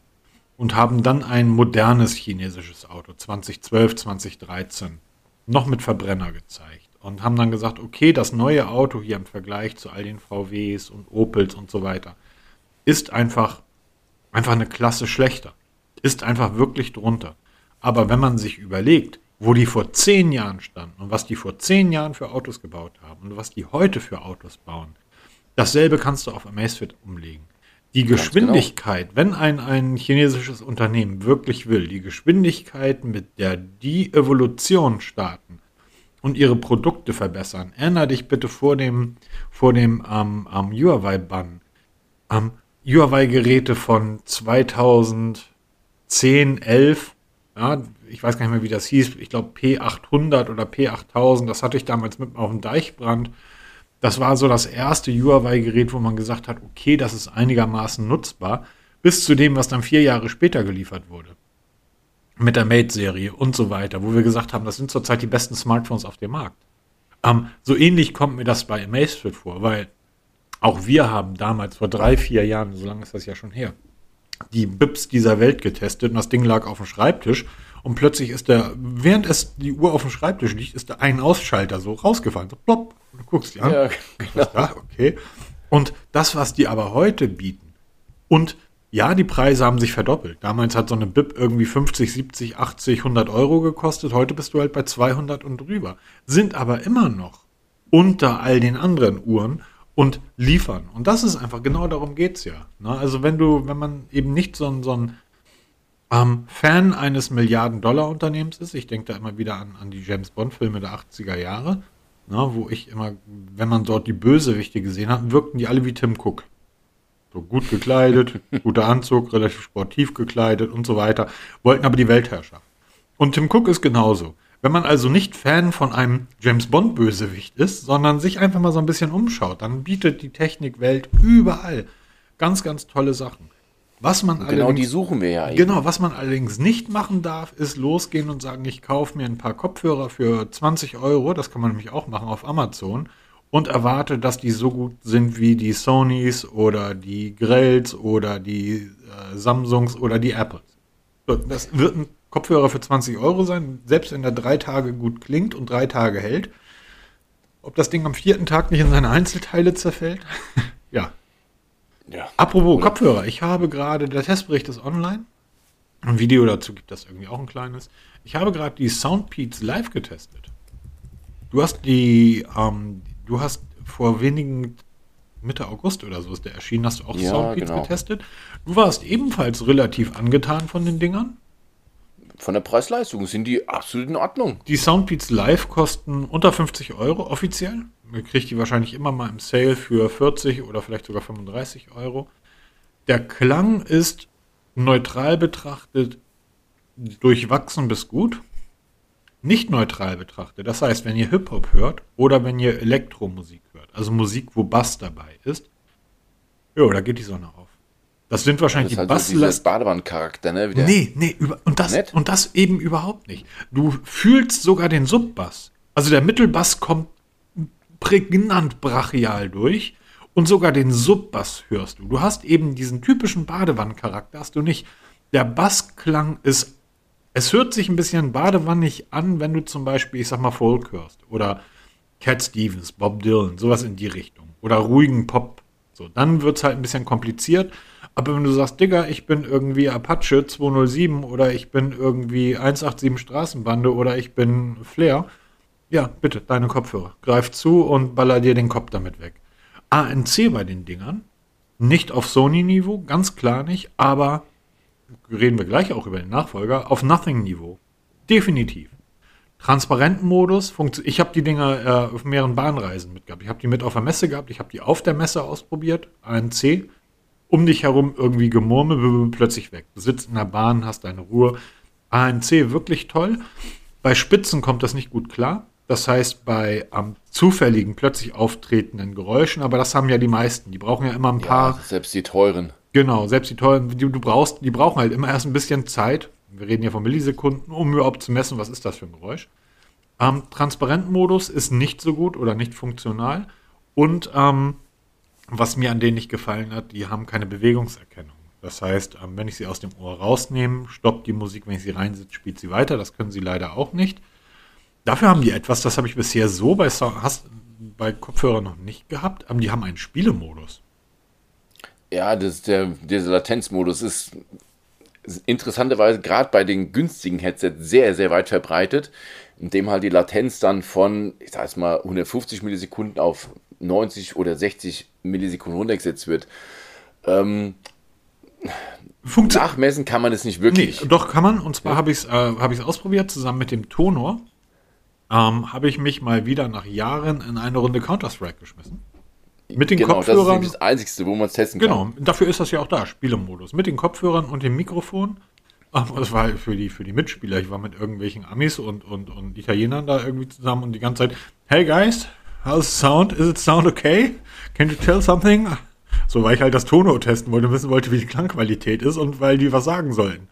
Und haben dann ein modernes chinesisches Auto, 2012, 2013, noch mit Verbrenner gezeigt. Und haben dann gesagt, okay, das neue Auto hier im Vergleich zu all den VWs und Opels und so weiter, ist einfach, einfach eine Klasse schlechter. Ist einfach wirklich drunter. Aber wenn man sich überlegt, wo die vor zehn Jahren standen und was die vor zehn Jahren für Autos gebaut haben und was die heute für Autos bauen, Dasselbe kannst du auf Amazfit umlegen. Die genau. Geschwindigkeit, genau. wenn ein, ein chinesisches Unternehmen wirklich will, die Geschwindigkeit, mit der die Evolution starten und ihre Produkte verbessern. Erinnere dich bitte vor dem, vor dem ähm, ähm, Huawei-Bann. Ähm, Huawei-Geräte von 2010, 11, ja, ich weiß gar nicht mehr, wie das hieß, ich glaube P800 oder P8000, das hatte ich damals mit auf dem Deichbrand. Das war so das erste Huawei-Gerät, wo man gesagt hat, okay, das ist einigermaßen nutzbar, bis zu dem, was dann vier Jahre später geliefert wurde. Mit der Mate-Serie und so weiter, wo wir gesagt haben, das sind zurzeit die besten Smartphones auf dem Markt. Ähm, so ähnlich kommt mir das bei Amazfit vor, weil auch wir haben damals vor drei, vier Jahren, so lange ist das ja schon her, die BIPs dieser Welt getestet und das Ding lag auf dem Schreibtisch und plötzlich ist der, während es die Uhr auf dem Schreibtisch liegt, ist der ein Ausschalter so rausgefallen. So plopp. Und du guckst die an. Ja, genau. Da, okay. Und das, was die aber heute bieten. Und ja, die Preise haben sich verdoppelt. Damals hat so eine BIP irgendwie 50, 70, 80, 100 Euro gekostet. Heute bist du halt bei 200 und drüber. Sind aber immer noch unter all den anderen Uhren und liefern. Und das ist einfach, genau darum geht es ja. Ne? Also wenn du, wenn man eben nicht so ein, so ein ähm, Fan eines Milliarden-Dollar-Unternehmens ist. Ich denke da immer wieder an, an die James Bond-Filme der 80er Jahre, ne, wo ich immer, wenn man dort die Bösewichte gesehen hat, wirkten die alle wie Tim Cook. So gut gekleidet, guter Anzug, relativ sportiv gekleidet und so weiter, wollten aber die Weltherrschaft. Und Tim Cook ist genauso. Wenn man also nicht Fan von einem James Bond-Bösewicht ist, sondern sich einfach mal so ein bisschen umschaut, dann bietet die Technikwelt überall ganz, ganz tolle Sachen. Was man genau die suchen wir ja. Genau, was man allerdings nicht machen darf, ist losgehen und sagen, ich kaufe mir ein paar Kopfhörer für 20 Euro, das kann man nämlich auch machen auf Amazon, und erwarte, dass die so gut sind wie die Sonys oder die Grells oder die äh, Samsungs oder die Apples. Das wird ein Kopfhörer für 20 Euro sein, selbst wenn er drei Tage gut klingt und drei Tage hält. Ob das Ding am vierten Tag nicht in seine Einzelteile zerfällt? ja, ja. Apropos Oder? Kopfhörer, ich habe gerade, der Testbericht ist online. Ein Video dazu gibt das irgendwie auch ein kleines. Ich habe gerade die Soundpeats live getestet. Du hast die, ähm, du hast vor wenigen Mitte August oder so ist der erschienen, hast du auch ja, Soundbeats genau. getestet. Du warst ebenfalls relativ angetan von den Dingern. Von der Preis-Leistung sind die absolut in Ordnung. Die Soundbeats Live kosten unter 50 Euro offiziell. Man kriegt die wahrscheinlich immer mal im Sale für 40 oder vielleicht sogar 35 Euro. Der Klang ist neutral betrachtet durchwachsen bis gut. Nicht neutral betrachtet. Das heißt, wenn ihr Hip-Hop hört oder wenn ihr Elektromusik hört, also Musik, wo Bass dabei ist, ja, da geht die Sonne auf. Das sind wahrscheinlich das die halt Bass. So Badewanncharakter, ne? Wieder nee, nee, über, und, das, und das eben überhaupt nicht. Du fühlst sogar den Subbass. Also der Mittelbass kommt prägnant brachial durch und sogar den Subbass hörst du. Du hast eben diesen typischen Badewanncharakter, hast du nicht. Der Bassklang ist, es hört sich ein bisschen badewannig an, wenn du zum Beispiel, ich sag mal, Folk hörst oder Cat Stevens, Bob Dylan, sowas in die Richtung oder ruhigen Pop. So, dann wird es halt ein bisschen kompliziert. Aber wenn du sagst, Digga, ich bin irgendwie Apache 207 oder ich bin irgendwie 187 Straßenbande oder ich bin Flair, ja, bitte, deine Kopfhörer. Greif zu und baller dir den Kopf damit weg. ANC bei den Dingern, nicht auf Sony-Niveau, ganz klar nicht, aber reden wir gleich auch über den Nachfolger, auf Nothing-Niveau. Definitiv. Transparentenmodus, ich habe die Dinger äh, auf mehreren Bahnreisen mitgehabt. Ich habe die mit auf der Messe gehabt, ich habe die auf der Messe ausprobiert, ANC. Um dich herum irgendwie Gemurmel, plötzlich weg. Du sitzt in der Bahn, hast deine Ruhe. ANC wirklich toll. Bei Spitzen kommt das nicht gut klar. Das heißt, bei am zufälligen, plötzlich auftretenden Geräuschen, aber das haben ja die meisten. Die brauchen ja immer ein paar. Ja, selbst die teuren. Genau, selbst die teuren, die du brauchst, die brauchen halt immer erst ein bisschen Zeit. Wir reden ja von Millisekunden, um überhaupt zu messen, was ist das für ein Geräusch. Ähm, Transparentmodus ist nicht so gut oder nicht funktional. Und ähm, was mir an denen nicht gefallen hat, die haben keine Bewegungserkennung. Das heißt, ähm, wenn ich sie aus dem Ohr rausnehme, stoppt die Musik, wenn ich sie reinsetze, spielt sie weiter. Das können sie leider auch nicht. Dafür haben die etwas, das habe ich bisher so bei, hast, bei Kopfhörern noch nicht gehabt. Die haben einen Spielemodus. Ja, das, der, dieser Latenzmodus ist interessanterweise gerade bei den günstigen Headsets sehr, sehr weit verbreitet, indem halt die Latenz dann von, ich sag jetzt mal, 150 Millisekunden auf 90 oder 60 Millisekunden runtergesetzt wird. Ähm, Funktion nachmessen kann man das nicht nee, wirklich. doch kann man. Und zwar habe ich es äh, hab ich's ausprobiert, zusammen mit dem Tonor. Ähm, habe ich mich mal wieder nach Jahren in eine Runde Counter-Strike geschmissen. Mit den genau, das ist Kopfhörern. das Einzige, wo man es testen Genau, kann. dafür ist das ja auch da, Spielemodus. Mit den Kopfhörern und dem Mikrofon. Ähm, Das war für die, für die Mitspieler. Ich war mit irgendwelchen Amis und, und, und Italienern da irgendwie zusammen und die ganze Zeit, hey guys, how's sound? Is it sound okay? Can you tell something? So, weil ich halt das Tono testen wollte, wissen wollte, wie die Klangqualität ist und weil die was sagen sollten.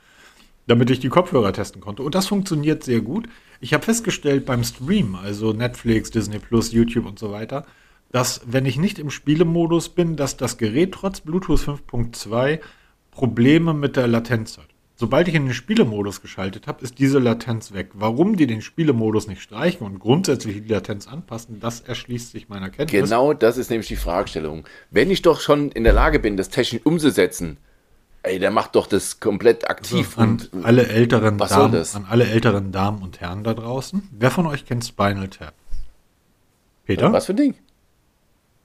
Damit ich die Kopfhörer testen konnte. Und das funktioniert sehr gut. Ich habe festgestellt beim Stream, also Netflix, Disney Plus, YouTube und so weiter, dass wenn ich nicht im Spielemodus bin, dass das Gerät trotz Bluetooth 5.2 Probleme mit der Latenz hat. Sobald ich in den Spielemodus geschaltet habe, ist diese Latenz weg. Warum die den Spielemodus nicht streichen und grundsätzlich die Latenz anpassen, das erschließt sich meiner Kenntnis. Genau das ist nämlich die Fragestellung. Wenn ich doch schon in der Lage bin, das technisch umzusetzen, ey, der macht doch das komplett aktiv an und alle älteren was soll Damen, das? an alle älteren Damen und Herren da draußen. Wer von euch kennt Spinal Tap? Peter? was für ein Ding?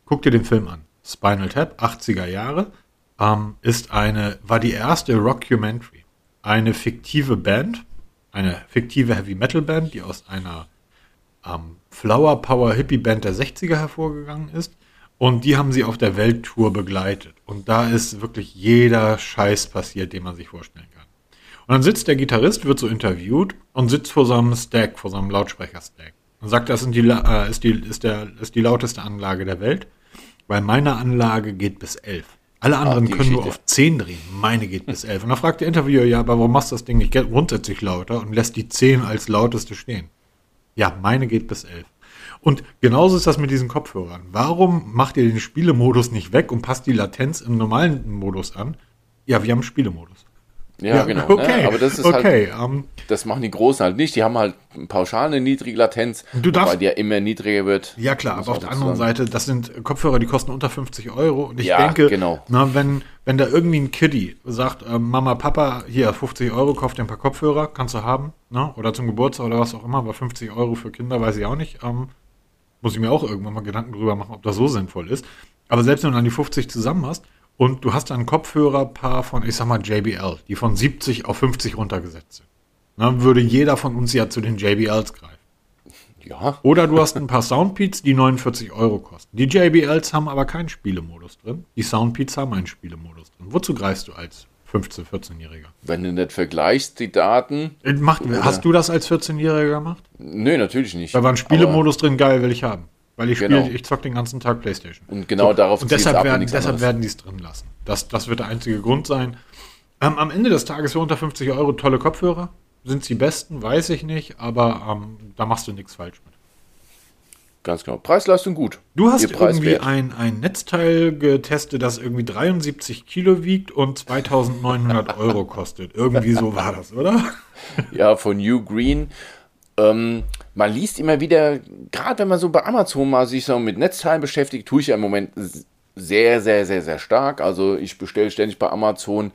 Guck dir den Film an. Spinal Tap, 80er Jahre, ähm, ist eine, war die erste Rockumentary. Eine fiktive Band, eine fiktive Heavy Metal Band, die aus einer ähm, Flower Power Hippie Band der 60er hervorgegangen ist. Und die haben sie auf der Welttour begleitet. Und da ist wirklich jeder Scheiß passiert, den man sich vorstellen kann. Und dann sitzt der Gitarrist, wird so interviewt und sitzt vor so einem Stack, vor so einem Lautsprecher-Stack. Und sagt, das die, äh, ist, die, ist, der, ist die lauteste Anlage der Welt, weil meine Anlage geht bis 11. Alle anderen können nur Geschichte. auf 10 drehen, meine geht bis 11. Und dann fragt der Interviewer, ja, aber warum machst du das Ding nicht grundsätzlich lauter und lässt die 10 als lauteste stehen? Ja, meine geht bis 11. Und genauso ist das mit diesen Kopfhörern. Warum macht ihr den Spielemodus nicht weg und passt die Latenz im normalen Modus an? Ja, wir haben Spielemodus. Ja, genau. Okay, Ne? Aber das ist halt, okay. ähm, das machen die Großen halt nicht. Die haben halt pauschal eine niedrige Latenz, Du darfst- weil die ja immer niedriger wird. ja klar, aber auf der anderen sozusagen- Seite, das sind Kopfhörer, die kosten unter 50 Euro. Und ich Ja, denke, genau. na, wenn, wenn da irgendwie ein Kiddie sagt, ähm, Mama, Papa, hier 50 Euro, kauft dir ein paar Kopfhörer, kannst du haben, ne? oder zum Geburtstag oder was auch immer, aber 50 Euro für Kinder weiß ich auch nicht. Ähm, muss ich mir auch irgendwann mal Gedanken drüber machen, ob das so sinnvoll ist. Aber selbst wenn du dann die 50 zusammen hast und du hast ein Kopfhörerpaar von, ich sag mal, JBL, die von 70 auf 50 runtergesetzt sind, dann würde jeder von uns ja zu den JBLs greifen. Ja, Oder du hast ein paar Soundbeats, die 49 Euro kosten. Die JBLs haben aber keinen Spielemodus drin. Die Soundbeats haben einen Spielemodus drin. Wozu greifst du als 15-, 14-Jähriger? wenn du nicht vergleichst, die Daten. Äh, Macht, hast du das als 14-Jähriger gemacht? Nö, natürlich nicht. Da war ein Spielemodus drin, geil, will ich haben. Weil ich spiele, Genau. ich zock den ganzen Tag Playstation. Und genau darauf Und deshalb ab und werden, nichts deshalb anderes. werden die es drin lassen. Das, das wird der einzige Grund sein. Ähm, am Ende des Tages für unter 50 Euro tolle Kopfhörer. Sind sie besten, weiß ich nicht, aber ähm, da machst du nichts falsch mit. Ganz genau. Preis-Leistung gut. Du hast irgendwie ein, ein Netzteil getestet, das irgendwie 73 Kilo wiegt und 2900 Euro kostet. Irgendwie so war das, oder? Ja, von New Green. Ähm, man liest immer wieder, gerade wenn man so bei Amazon mal sich so mit Netzteilen beschäftigt, tue ich ja im Moment sehr, sehr, sehr, sehr stark. Also ich bestelle ständig bei Amazon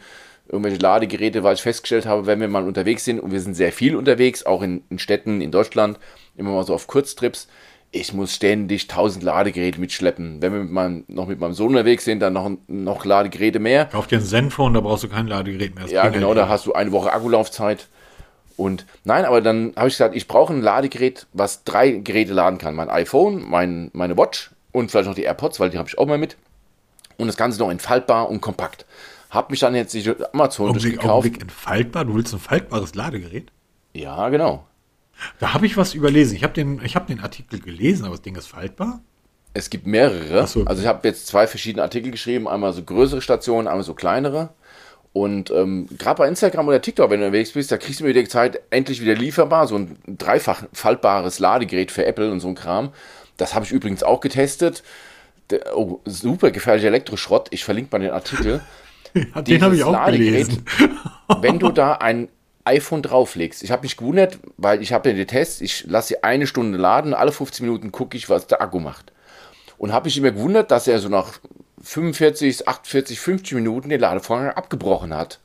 irgendwelche Ladegeräte, weil ich festgestellt habe, wenn wir mal unterwegs sind und wir sind sehr viel unterwegs, auch in, in Städten in Deutschland, immer mal so auf Kurztrips, ich muss ständig 1000 Ladegeräte mitschleppen. Wenn wir mit meinem, noch mit meinem Sohn unterwegs sind, dann noch, noch Ladegeräte mehr. Kauf dir ein Zenfone, da brauchst du kein Ladegerät mehr. Das Ja, genau, da hast du eine Woche Akkulaufzeit. Und nein, aber dann habe ich gesagt, ich brauche ein Ladegerät, was drei Geräte laden kann. Mein iPhone, mein, meine Watch und vielleicht noch die AirPods, weil die habe ich auch mal mit. Und das Ganze noch entfaltbar und kompakt. Habe mich dann jetzt die Amazon Augenblick, gekauft. Augenblick entfaltbar. Du willst ein faltbares Ladegerät? Ja, genau. Da habe ich was überlesen. Ich habe den, ich hab den Artikel gelesen, aber das Ding ist faltbar. Es gibt mehrere. So. Also ich habe jetzt zwei verschiedene Artikel geschrieben, einmal so größere Stationen, einmal so kleinere. Und ähm, gerade bei Instagram oder TikTok, wenn du unterwegs bist, da kriegst du mir wieder gezeigt, endlich wieder lieferbar, so ein dreifach faltbares Ladegerät für Apple und so ein Kram. Das habe ich übrigens auch getestet. Der, oh, super gefährlicher Elektroschrott. Ich verlinke mal den Artikel. Ja, den habe ich auch Ladegerät, gelesen. wenn du da ein iPhone drauflegst, ich habe mich gewundert, weil ich habe ja den Test, ich lasse sie eine Stunde laden, alle 15 Minuten gucke ich, was der Akku macht. Und habe mich immer gewundert, dass er so nach 45, 48, 50 Minuten den Ladevorgang abgebrochen hat.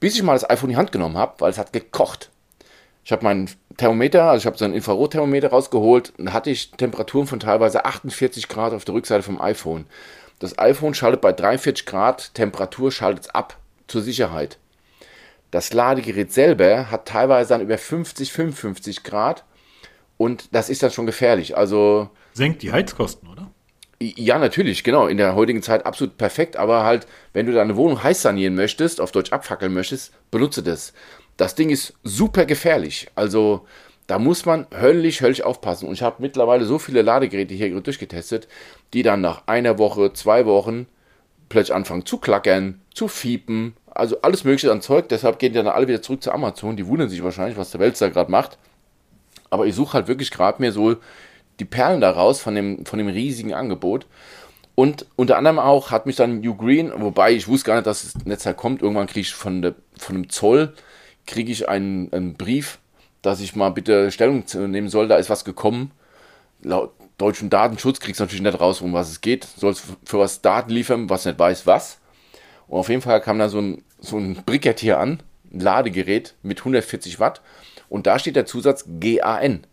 Bis ich mal das iPhone in die Hand genommen habe, weil es hat gekocht. Ich habe meinen Thermometer, also ich habe so ein Infrarotthermometer rausgeholt und hatte ich Temperaturen von teilweise 48 Grad auf der Rückseite vom iPhone. Das iPhone schaltet bei 43 Grad Temperatur schaltet ab zur Sicherheit. Das Ladegerät selber hat teilweise dann über 50, 55 Grad und das ist dann schon gefährlich. Also senkt die Heizkosten, oder? Ja, natürlich, genau. In der heutigen Zeit absolut perfekt, aber halt, wenn du deine Wohnung heiß sanieren möchtest, auf Deutsch abfackeln möchtest, benutze das. Das Ding ist super gefährlich. Also, da muss man höllisch, höllisch aufpassen. Und ich habe mittlerweile so viele Ladegeräte hier durchgetestet, die dann nach einer Woche, zwei Wochen plötzlich anfangen zu klackern, zu fiepen, also alles Mögliche an Zeug. Deshalb gehen die dann alle wieder zurück zu Amazon. Die wundern sich wahrscheinlich, was der Welt da gerade macht. Aber ich suche halt wirklich gerade mir so die Perlen daraus von dem, von dem riesigen Angebot. Und unter anderem auch hat mich dann New Green, wobei ich wusste gar nicht, dass das Netzteil kommt. Irgendwann kriege ich von, der, von dem Zoll kriege ich einen, einen Brief, dass ich mal bitte Stellung nehmen soll. Da ist was gekommen. Laut deutschen Datenschutz kriegst du natürlich nicht raus, um was es geht. Sollst für was Daten liefern, was nicht weiß was. Und auf jeden Fall kam da so ein, so ein Bricket hier an, ein Ladegerät mit 140 Watt. Und da steht der Zusatz GAN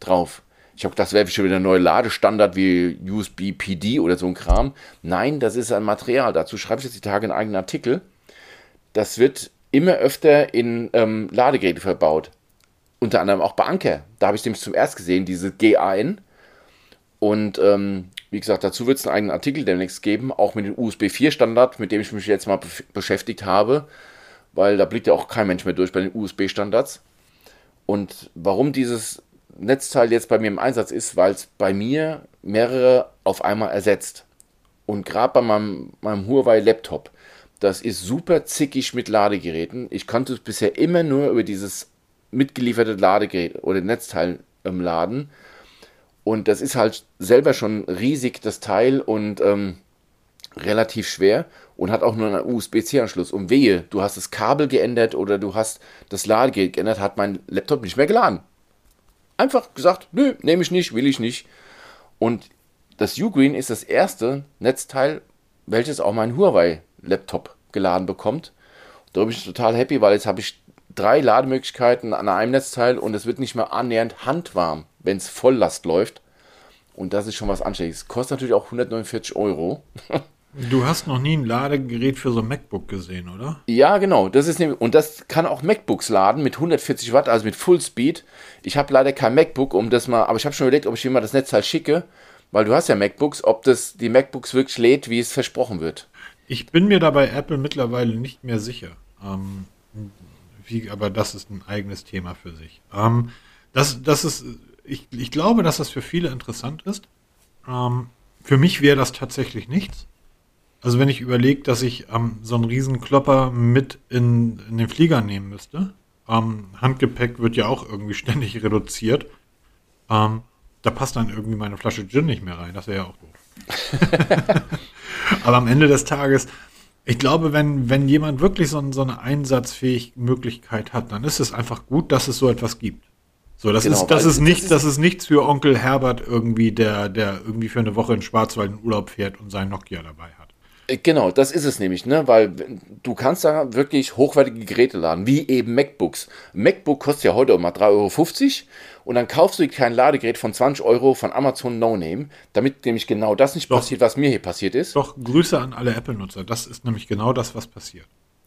drauf. Ich habe gedacht, das wäre schon wieder ein neuer Ladestandard wie USB PD oder so ein Kram. Nein, das ist ein Material. Dazu schreibe ich jetzt die Tage einen eigenen Artikel. Das wird immer öfter in ähm, Ladegeräte verbaut. Unter anderem auch bei Anker. Da habe ich nämlich zum erst gesehen, diese GAN. Und ähm, wie gesagt, dazu wird es einen eigenen Artikel demnächst geben, auch mit dem USB 4 Standard, mit dem ich mich jetzt mal beschäftigt habe, weil da blickt ja auch kein Mensch mehr durch bei den USB Standards. Und warum dieses Netzteil jetzt bei mir im Einsatz ist, weil es bei mir mehrere auf einmal ersetzt. Und gerade bei meinem, meinem Huawei Laptop, das ist super zickig mit Ladegeräten. Ich konnte es bisher immer nur über dieses mitgelieferte Ladegerät oder Netzteil ähm, laden. Und das ist halt selber schon riesig, das Teil, und ähm, relativ schwer und hat auch nur einen USB-C-Anschluss. Und wehe, du hast das Kabel geändert oder du hast das Ladegerät geändert, hat mein Laptop nicht mehr geladen. Einfach gesagt, nö, nehme ich nicht, will ich nicht. Und das Ugreen ist das erste Netzteil, welches auch mein Huawei-Laptop geladen bekommt. Da bin ich total happy, weil jetzt habe ich drei Lademöglichkeiten an einem Netzteil und es wird nicht mehr annähernd handwarm, wenn es Volllast läuft. Und das ist schon was Anständiges. Kostet natürlich auch 149 Euro. Du hast noch nie ein Ladegerät für so ein MacBook gesehen, oder? Ja, genau. Das ist nämlich, und das kann auch MacBooks laden mit 140 Watt, also mit Fullspeed. Ich habe leider kein MacBook, um das mal, aber ich habe schon überlegt, ob ich dir mal das Netzteil schicke, weil du hast ja MacBooks, ob das die MacBooks wirklich lädt, wie es versprochen wird. Ich bin mir dabei Apple mittlerweile nicht mehr sicher. Ähm, wie, aber das ist ein eigenes Thema für sich. Ähm, das, das ist, ich, ich glaube, dass das für viele interessant ist. Ähm, für mich wäre das tatsächlich nichts. Also wenn ich überlege, dass ich ähm, so einen riesen Klopper mit in, in den Flieger nehmen müsste, ähm, Handgepäck wird ja auch irgendwie ständig reduziert, ähm, da passt dann irgendwie meine Flasche Gin nicht mehr rein. Das wäre ja auch doof. Aber am Ende des Tages, ich glaube, wenn, wenn jemand wirklich so, so eine einsatzfähige Möglichkeit hat, dann ist es einfach gut, dass es so etwas gibt. So, das genau, ist, das ist nichts, das ist nichts für Onkel Herbert irgendwie, der, der irgendwie für eine Woche in Schwarzwald in Urlaub fährt und sein Nokia dabei hat. Äh, genau, das ist es nämlich, ne? Weil du kannst da wirklich hochwertige Geräte laden, wie eben MacBooks. MacBook kostet ja heute auch mal 3,50 Euro und dann kaufst du kein Ladegerät von 20 Euro von Amazon No Name, damit nämlich genau das nicht Doch. passiert, was mir hier passiert ist. Doch, Grüße an alle Apple-Nutzer. Das ist nämlich genau das, was passiert.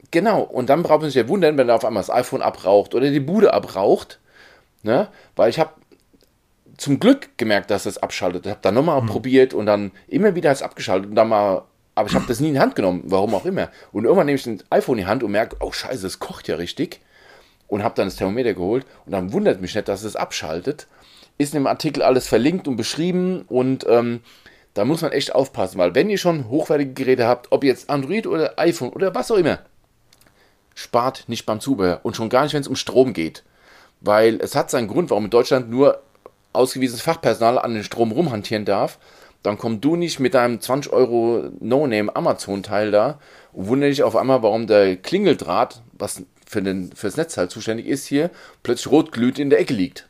Genau, und dann braucht man sich ja wundern, wenn er auf einmal das iPhone abraucht oder die Bude abraucht, ne? Weil ich habe zum Glück gemerkt, dass es abschaltet. Ich habe dann nochmal hm. probiert und dann immer wieder es abgeschaltet und dann mal aber ich habe das nie in die Hand genommen, warum auch immer. Und irgendwann nehme ich ein iPhone in die Hand und merke, oh scheiße, es kocht ja richtig. Und habe dann das Thermometer geholt und dann wundert mich nicht, dass es abschaltet. Ist in dem Artikel alles verlinkt und beschrieben und ähm, da muss man echt aufpassen, weil wenn ihr schon hochwertige Geräte habt, ob jetzt Android oder iPhone oder was auch immer, spart nicht beim Zubehör und schon gar nicht, wenn es um Strom geht. Weil es hat seinen Grund, warum in Deutschland nur ausgewiesenes Fachpersonal an den Strom rumhantieren darf dann komm du nicht mit deinem 20 Euro No-Name Amazon-Teil da und wundere dich auf einmal, warum der Klingeldraht, was für, den, für das Netzteil zuständig ist, hier plötzlich rot glüht in der Ecke liegt.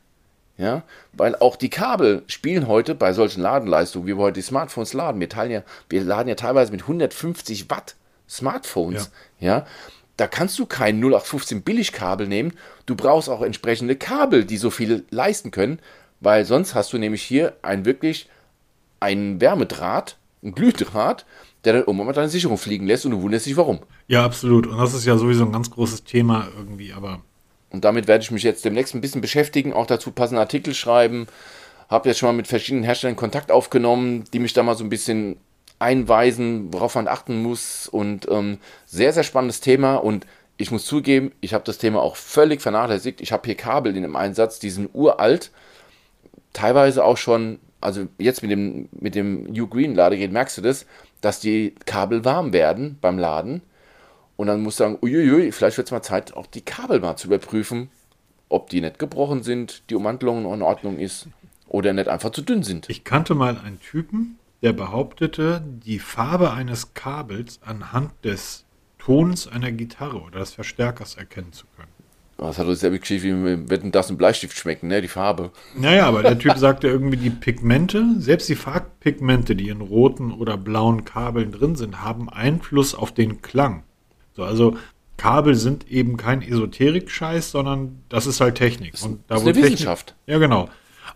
Ja, weil auch die Kabel spielen heute bei solchen Ladenleistungen, wie wir heute die Smartphones laden. Wir, teilen ja, wir laden ja teilweise mit 150 Watt Smartphones. Ja. ja da kannst du kein 0815 Billigkabel nehmen. Du brauchst auch entsprechende Kabel, die so viel leisten können, weil sonst hast du nämlich hier ein wirklich ein Wärmedraht, ein Glühdraht, der dann irgendwann mal deine Sicherung fliegen lässt und du wunderst dich warum. Ja, absolut. Und das ist ja sowieso ein ganz großes Thema irgendwie, aber. Und damit werde ich mich jetzt demnächst ein bisschen beschäftigen, auch dazu passende Artikel schreiben. Habe jetzt schon mal mit verschiedenen Herstellern Kontakt aufgenommen, die mich da mal so ein bisschen einweisen, worauf man achten muss. Und ähm, sehr, sehr spannendes Thema. Und ich muss zugeben, ich habe das Thema auch völlig vernachlässigt. Ich habe hier Kabel in dem Einsatz, die sind uralt, teilweise auch schon, also jetzt mit dem, mit dem New Green Ladegerät merkst du das, dass die Kabel warm werden beim Laden. Und dann musst du sagen, uiuiui, vielleicht wird es mal Zeit, auch die Kabel mal zu überprüfen, ob die nicht gebrochen sind, die Ummantelung in Ordnung ist oder nicht einfach zu dünn sind. Ich kannte mal einen Typen, der behauptete, die Farbe eines Kabels anhand des Tons einer Gitarre oder des Verstärkers erkennen zu können. Das hat uns selbe Geschichte wie wenn das ein Bleistift schmecken, ne? Die Farbe. Naja, aber der Typ sagte irgendwie, die Pigmente, selbst die Farbpigmente, die in roten oder blauen Kabeln drin sind, haben Einfluss auf den Klang. So, also Kabel sind eben kein Esoterik-Scheiß, sondern das ist halt Technik. Und da das ist eine Technik, Wissenschaft. Ja, genau.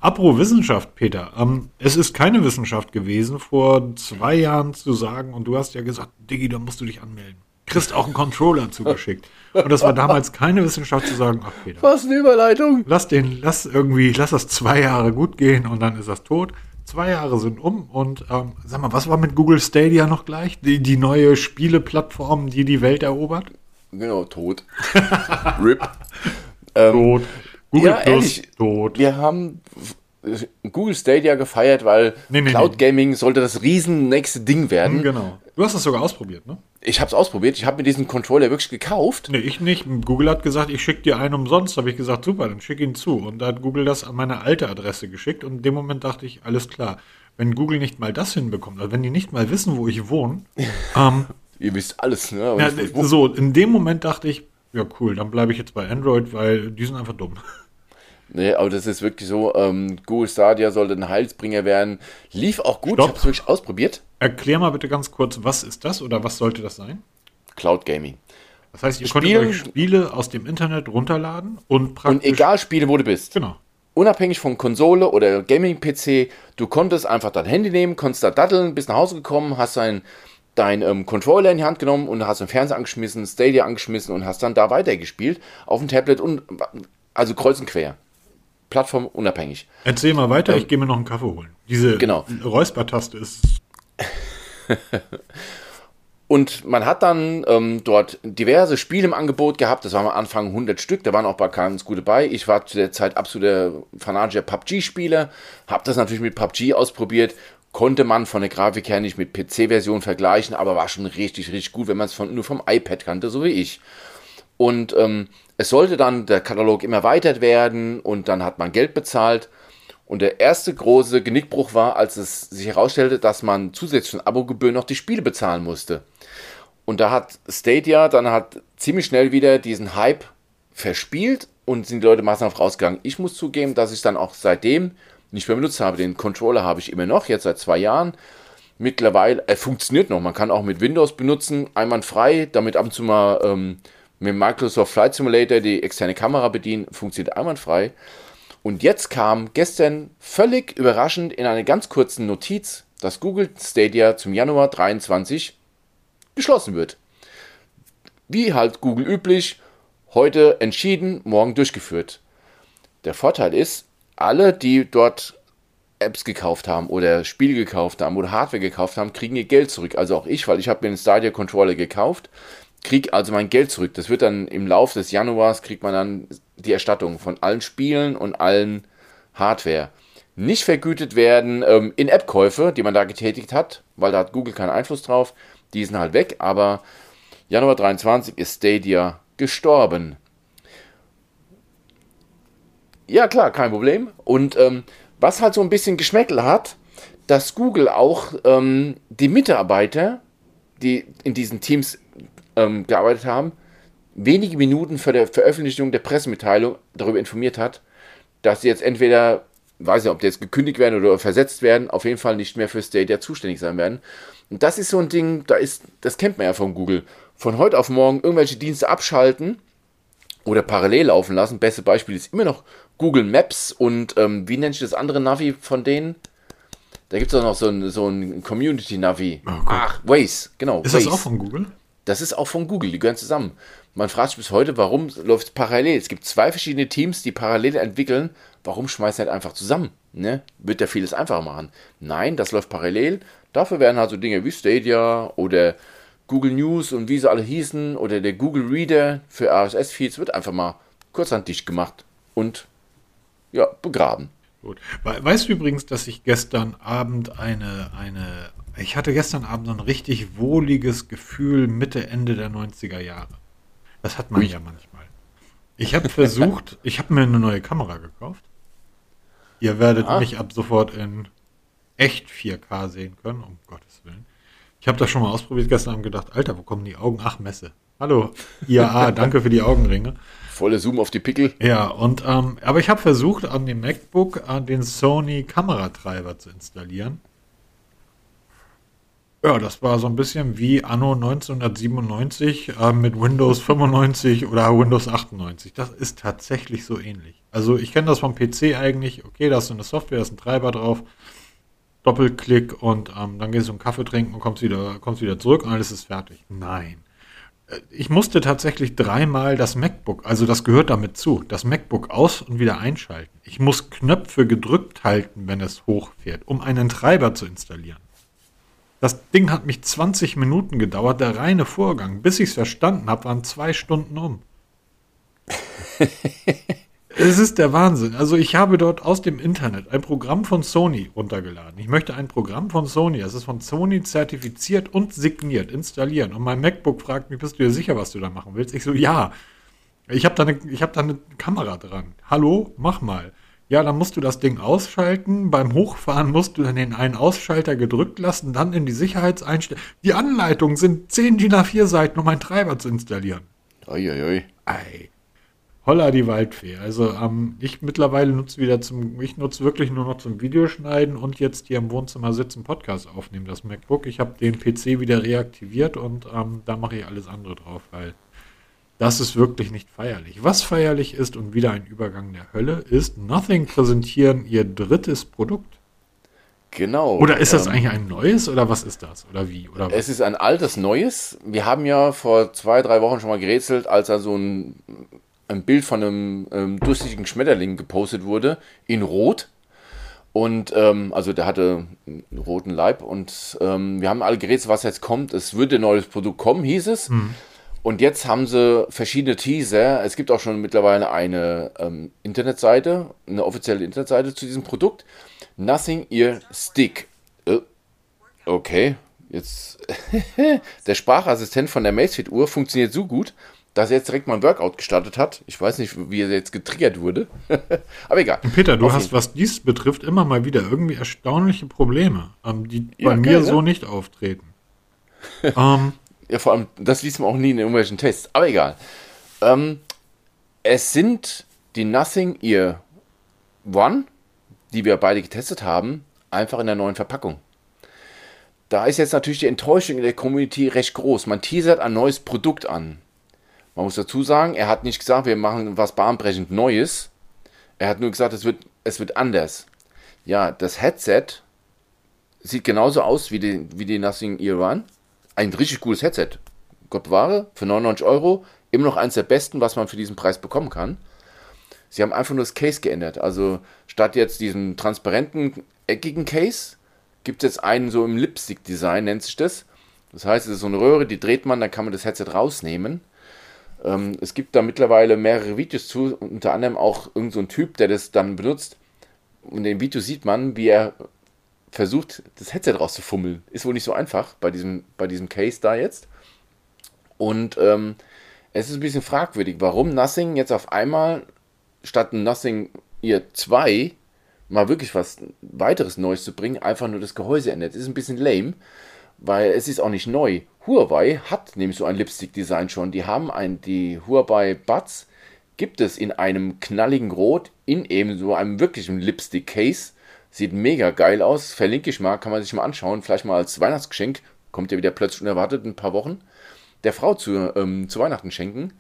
Apro Wissenschaft, Peter. Ähm, es ist keine Wissenschaft gewesen, vor zwei Jahren zu sagen, und du hast ja gesagt, Diggi, da musst du dich anmelden. Kriegst auch einen Controller zugeschickt. Und das war damals keine Wissenschaft zu sagen, ach Peter. Was eine Überleitung. Lass den, lass irgendwie, lass das zwei Jahre gut gehen und dann ist das tot. Zwei Jahre sind um und ähm, sag mal, was war mit Google Stadia noch gleich? Die, die neue Spieleplattform, die die Welt erobert? Genau, tot. RIP. Ähm, tot. Google ja, Plus, ehrlich, tot. Wir haben Google Stadia gefeiert, weil nee, nee, Cloud Gaming nee. sollte das riesen nächste Ding werden. Genau. Du hast das sogar ausprobiert, ne? Ich habe es ausprobiert. Ich habe mir diesen Controller wirklich gekauft. Nee, ich nicht. Google hat gesagt, ich schicke dir einen umsonst. Habe ich gesagt, super, dann schick ihn zu. Und da hat Google das an meine alte Adresse geschickt. Und in dem Moment dachte ich, alles klar. Wenn Google nicht mal das hinbekommt, also wenn die nicht mal wissen, wo ich wohne. ähm, Ihr wisst alles, ne? Ja, so, in dem Moment dachte ich, ja cool, dann bleibe ich jetzt bei Android, weil die sind einfach dumm. Nee, aber das ist wirklich so, ähm, Google Stadia sollte ein Heilsbringer werden. Lief auch gut, Stopp. ich habe es wirklich ausprobiert. Erklär mal bitte ganz kurz, was ist das oder was sollte das sein? Cloud Gaming. Das heißt, ihr Spielen, konntet euch Spiele aus dem Internet runterladen und praktisch... Und egal Spiele, wo du bist. Genau. Unabhängig von Konsole oder Gaming-PC, du konntest einfach dein Handy nehmen, konntest da datteln, bist nach Hause gekommen, hast dein, dein ähm, Controller in die Hand genommen und hast den Fernseher angeschmissen, Stadia angeschmissen und hast dann da weitergespielt auf dem Tablet und also kreuz und quer plattformunabhängig. Erzähl mal weiter, ähm, ich gehe mir noch einen Kaffee holen. Diese genau. Räuspertaste ist. Und man hat dann ähm, dort diverse Spiele im Angebot gehabt. Das waren am Anfang 100 Stück. Da waren auch ein paar ganz gute bei. Ich war zu der Zeit absoluter fanatischer PUBG-Spieler. Habe das natürlich mit PUBG ausprobiert. Konnte man von der Grafik her nicht mit PC-Version vergleichen, aber war schon richtig, richtig gut, wenn man es nur vom iPad kannte, so wie ich. Und ähm, es sollte dann der Katalog immer erweitert werden und dann hat man Geld bezahlt. Und der erste große Genickbruch war, als es sich herausstellte, dass man zusätzlich von Abogebühren noch die Spiele bezahlen musste. Und da hat Stadia dann hat ziemlich schnell wieder diesen Hype verspielt und sind die Leute massenhaft rausgegangen. Ich muss zugeben, dass ich dann auch seitdem nicht mehr benutzt habe. Den Controller habe ich immer noch, jetzt seit zwei Jahren. Mittlerweile, er funktioniert noch. Man kann auch mit Windows benutzen, einwandfrei, damit ab und zu mal ähm, mit Microsoft Flight Simulator die externe Kamera bedienen, funktioniert einwandfrei. Und jetzt kam gestern völlig überraschend in einer ganz kurzen Notiz, dass Google Stadia zum Januar 23 geschlossen wird. Wie halt Google üblich, heute entschieden, morgen durchgeführt. Der Vorteil ist, alle, die dort Apps gekauft haben oder Spiele gekauft haben oder Hardware gekauft haben, kriegen ihr Geld zurück. Also auch ich, weil ich habe mir einen Stadia Controller gekauft krieg also mein Geld zurück. Das wird dann im Laufe des Januars, kriegt man dann die Erstattung von allen Spielen und allen Hardware. Nicht vergütet werden ähm, In-App-Käufe, die man da getätigt hat, weil da hat Google keinen Einfluss drauf. Die sind halt weg, aber Januar 23 ist Stadia gestorben. Ja, klar, kein Problem. Und ähm, was halt so ein bisschen Geschmäckel hat, dass Google auch ähm, die Mitarbeiter, die in diesen Teams ähm, gearbeitet haben, wenige Minuten vor der Veröffentlichung der Pressemitteilung darüber informiert hat, dass sie jetzt entweder, weiß nicht, ob die jetzt gekündigt werden oder versetzt werden, auf jeden Fall nicht mehr für Stadia zuständig sein werden. Und das ist so ein Ding, da ist, das kennt man ja von Google. von heute auf morgen irgendwelche Dienste abschalten oder parallel laufen lassen. Beste Beispiel ist immer noch Google Maps und ähm, wie nennt sich das andere Navi von denen? Da gibt es auch noch so ein, so ein Community-Navi. Oh Ach, Waze, genau. Ist Waze. das auch von Google? Das ist auch von Google, die gehören zusammen. Man fragt sich bis heute, warum läuft es parallel? Es gibt zwei verschiedene Teams, die parallel entwickeln. Warum schmeißt halt einfach zusammen? Ne? Wird ja vieles einfacher machen. Nein, das läuft parallel. Dafür werden halt so Dinge wie Stadia oder Google News und wie sie alle hießen oder der Google Reader für RSS-Feeds wird einfach mal kurzhand dicht gemacht und ja, begraben. Gut. Weißt du übrigens, dass ich gestern Abend eine, eine, ich hatte gestern Abend so ein richtig wohliges Gefühl Mitte, Ende der 90er Jahre. Das hat man Ui. ja manchmal. Ich habe versucht, ich habe mir eine neue Kamera gekauft. Ihr werdet ah. mich ab sofort in echt 4K sehen können, um Gottes Willen. Ich habe das schon mal ausprobiert gestern Abend gedacht, Alter, wo kommen die Augen? Ach, Messe. Hallo, IAA, danke für die Augenringe. Volle Zoom auf die Pickel. Ja, und ähm, aber ich habe versucht, an dem MacBook äh, den Sony Kameratreiber zu installieren. Ja, das war so ein bisschen wie Anno 1997 äh, mit Windows 95 oder Windows 98. Das ist tatsächlich so ähnlich. Also ich kenne das vom PC eigentlich. Okay, da ist eine Software, da ist ein Treiber drauf. Doppelklick und ähm, dann gehst du einen Kaffee trinken und kommst wieder, kommst wieder zurück und alles ist fertig. Nein ich musste tatsächlich dreimal das MacBook, also das gehört damit zu, das MacBook aus und wieder einschalten. Ich muss Knöpfe gedrückt halten, wenn es hochfährt, um einen Treiber zu installieren. Das Ding hat mich 20 Minuten gedauert, der reine Vorgang. Bis ich es verstanden habe, waren zwei Stunden um. Es ist der Wahnsinn. Also ich habe dort aus dem Internet ein Programm von Sony runtergeladen. Ich möchte ein Programm von Sony, es ist von Sony zertifiziert und signiert, installieren. Und mein MacBook fragt mich, bist du dir sicher, was du da machen willst? Ich so, ja. Ich habe da, eine, hab da eine Kamera dran. Hallo, mach mal. Ja, dann musst du das Ding ausschalten. Beim Hochfahren musst du dann den einen Ausschalter gedrückt lassen, dann in die Sicherheitseinstellungen. Die Anleitungen sind 10 DIN A4 Seiten, um einen Treiber zu installieren. Uiuiui. Ui, ui. Ei. Holla die Waldfee. Also ähm, ich mittlerweile nutze wieder zum, ich nutze wirklich nur noch zum Videoschneiden und jetzt hier im Wohnzimmer sitzen, Podcast aufnehmen, das MacBook. Ich habe den PC wieder reaktiviert und ähm, da mache ich alles andere drauf, weil das ist wirklich nicht feierlich. Was feierlich ist und wieder ein Übergang der Hölle ist, Nothing präsentieren ihr drittes Produkt. Genau. Oder ist das ähm, eigentlich ein neues oder was ist das? Oder wie? Oder es ist ein altes Neues. Wir haben ja vor zwei, drei Wochen schon mal gerätselt, als er so ein ein Bild von einem ähm, durchsichtigen Schmetterling gepostet wurde, in Rot. Und ähm, also der hatte einen roten Leib und ähm, wir haben alle gerätselt, was jetzt kommt. Es würde ein neues Produkt kommen, hieß es. Mhm. Und jetzt haben sie verschiedene Teaser. Es gibt auch schon mittlerweile eine ähm, Internetseite, eine offizielle Internetseite zu diesem Produkt. Nothing Ear Stick. Äh, okay, jetzt der Sprachassistent von der Macefit Uhr funktioniert so gut, dass er jetzt direkt mal ein Workout gestartet hat. Ich weiß nicht, wie er jetzt getriggert wurde. Aber egal. Peter, du Auf hast, was dies betrifft, immer mal wieder irgendwie erstaunliche Probleme, ähm, die ja, bei mir geil, so ne? nicht auftreten. ähm, ja, vor allem, das liest man auch nie in irgendwelchen Tests. Aber egal. Ähm, es sind die Nothing Ear One, die wir beide getestet haben, einfach in der neuen Verpackung. Da ist jetzt natürlich die Enttäuschung in der Community recht groß. Man teasert ein neues Produkt an. Man muss dazu sagen, er hat nicht gesagt, wir machen was bahnbrechend Neues. Er hat nur gesagt, es wird, es wird anders. Ja, das Headset sieht genauso aus wie die, wie die Nothing Ear One. Ein richtig cooles Headset. Gott bewahre, für 99 Euro. Immer noch eins der besten, was man für diesen Preis bekommen kann. Sie haben einfach nur das Case geändert. Also statt jetzt diesem transparenten, eckigen Case, gibt es jetzt einen so im Lipstick-Design, nennt sich das. Das heißt, es ist so eine Röhre, die dreht man, dann kann man das Headset rausnehmen. Ähm, es gibt da mittlerweile mehrere Videos zu, unter anderem auch irgendein so Typ, der das dann benutzt. Und in dem Video sieht man, wie er versucht, das Headset rauszufummeln. Ist wohl nicht so einfach bei diesem, bei diesem Case da jetzt. Und ähm, es ist ein bisschen fragwürdig, warum Nothing jetzt auf einmal statt Nothing Ear 2 mal wirklich was weiteres Neues zu bringen, einfach nur das Gehäuse ändert. Ist ein bisschen lame, weil es ist auch nicht neu. Huawei hat nämlich so ein Lipstick-Design schon. Die haben ein, die Huawei Buds gibt es in einem knalligen Rot, in eben so einem wirklichen Lipstick-Case. Sieht mega geil aus. Verlinke ich mal, kann man sich mal anschauen. Vielleicht mal als Weihnachtsgeschenk. Kommt ja wieder plötzlich unerwartet in ein paar Wochen. der Frau zu, ähm, zu Weihnachten schenken,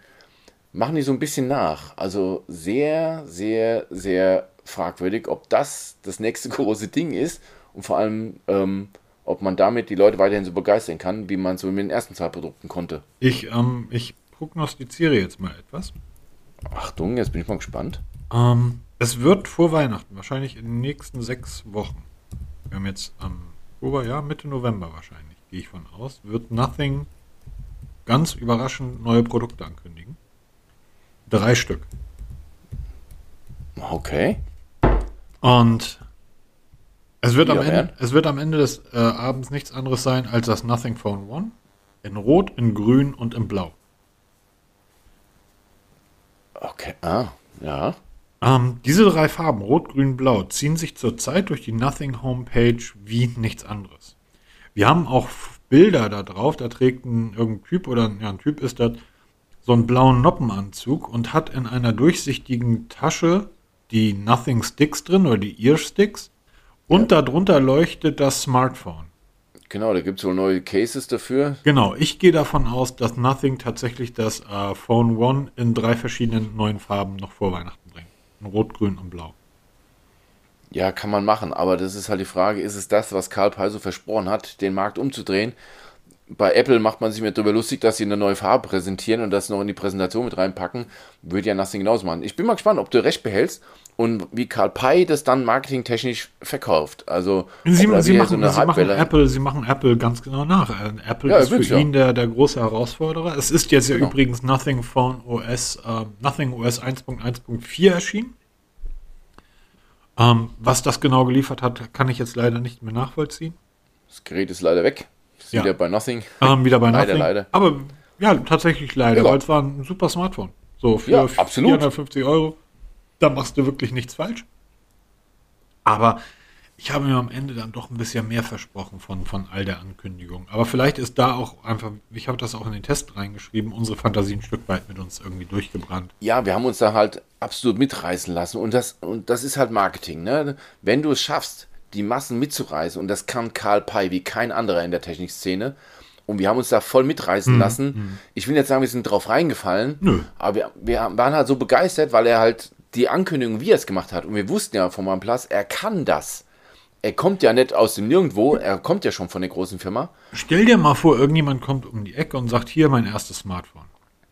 machen die so ein bisschen nach. Also sehr, sehr, sehr fragwürdig, ob das das nächste große Ding ist und vor allem, ähm, ob man damit die Leute weiterhin so begeistern kann, wie man es so mit den ersten zwei Produkten konnte. Ich, ähm, ich prognostiziere jetzt mal etwas. Achtung, jetzt bin ich mal gespannt. Ähm, es wird vor Weihnachten, wahrscheinlich in den nächsten sechs Wochen. Wir haben jetzt am Oktober, ja, Mitte November wahrscheinlich, gehe ich von aus, wird Nothing ganz überraschend neue Produkte ankündigen. Drei Stück. Okay. Und es wird, am Ende, es wird am Ende des äh, Abends nichts anderes sein als das Nothing Phone One. In Rot, in Grün und in Blau. Okay. Ah, ja. Ähm, diese drei Farben, Rot, Grün, Blau, ziehen sich zurzeit durch die Nothing Homepage wie nichts anderes. Wir haben auch Bilder da drauf, da trägt ein irgendein Typ oder ja, ein Typ ist das so einen blauen Noppenanzug und hat in einer durchsichtigen Tasche die Nothing Sticks drin oder die Ear Sticks und darunter leuchtet das Smartphone. Genau, da gibt es wohl neue Cases dafür. Genau, ich gehe davon aus, dass Nothing tatsächlich das äh, Phone One in drei verschiedenen neuen Farben noch vor Weihnachten. In Rot, Grün und Blau. Ja, kann man machen, aber das ist halt die Frage, ist es das, was Karl Pei so versprochen hat, den Markt umzudrehen? Bei Apple macht man sich mir darüber lustig, dass sie eine neue Farbe präsentieren und das noch in die Präsentation mit reinpacken. Würde ja Nothing genauso machen. Ich bin mal gespannt, ob du recht behältst und wie Karl Pei das dann marketingtechnisch verkauft. Also, Sie, sie, machen, sie, machen Apple, sie machen Apple ganz genau nach. Äh, Apple Ja, ist für ja. ihn der, der große Herausforderer. Es ist jetzt ja Genau. übrigens Nothing Phone OS, äh, Nothing OS 1.1.4 erschienen. Ähm, was das genau geliefert hat, kann ich jetzt leider nicht mehr nachvollziehen. Das Gerät ist leider weg. Ist Ja. wieder bei Nothing. Ähm, wieder bei Leider, Nothing. leider. Aber ja, tatsächlich leider, weil es war ein super Smartphone. So für Ja, absolut. 450 Euro, da machst du wirklich nichts falsch. Aber ich habe mir am Ende dann doch ein bisschen mehr versprochen von, von all der Ankündigung. Aber vielleicht ist da auch einfach, ich habe das auch in den Test reingeschrieben, unsere Fantasie ein Stück weit mit uns irgendwie durchgebrannt. Ja, wir haben uns da halt absolut mitreißen lassen und das, und das ist halt Marketing. Ne? Wenn du es schaffst, die Massen mitzureißen, und das kann Karl Pei wie kein anderer in der Technikszene, und wir haben uns da voll mitreißen lassen. Ich will jetzt sagen, wir sind drauf reingefallen, Nö. aber wir, wir waren halt so begeistert, weil er halt die Ankündigung, wie er es gemacht hat, und wir wussten ja von OnePlus, er kann das. Er kommt ja nicht aus dem Nirgendwo, er kommt ja schon von der großen Firma. Stell dir mal vor, irgendjemand kommt um die Ecke und sagt, hier mein erstes Smartphone.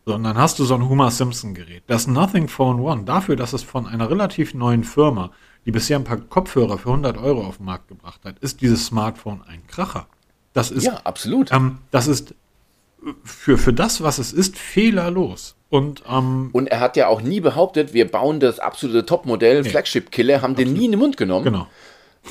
So, und dann hast du so ein Homer Simpson Gerät. Das Nothing Phone One, dafür, dass es von einer relativ neuen Firma, die bisher ein paar Kopfhörer für 100 Euro auf den Markt gebracht hat, ist dieses Smartphone ein Kracher. Das ist, Ja, absolut. ähm, das ist äh, für, für das, was es ist, fehlerlos. Und ähm, Und er hat ja auch nie behauptet, wir bauen das absolute Topmodell, Flagship-Killer, haben den nie in den Mund genommen. genau.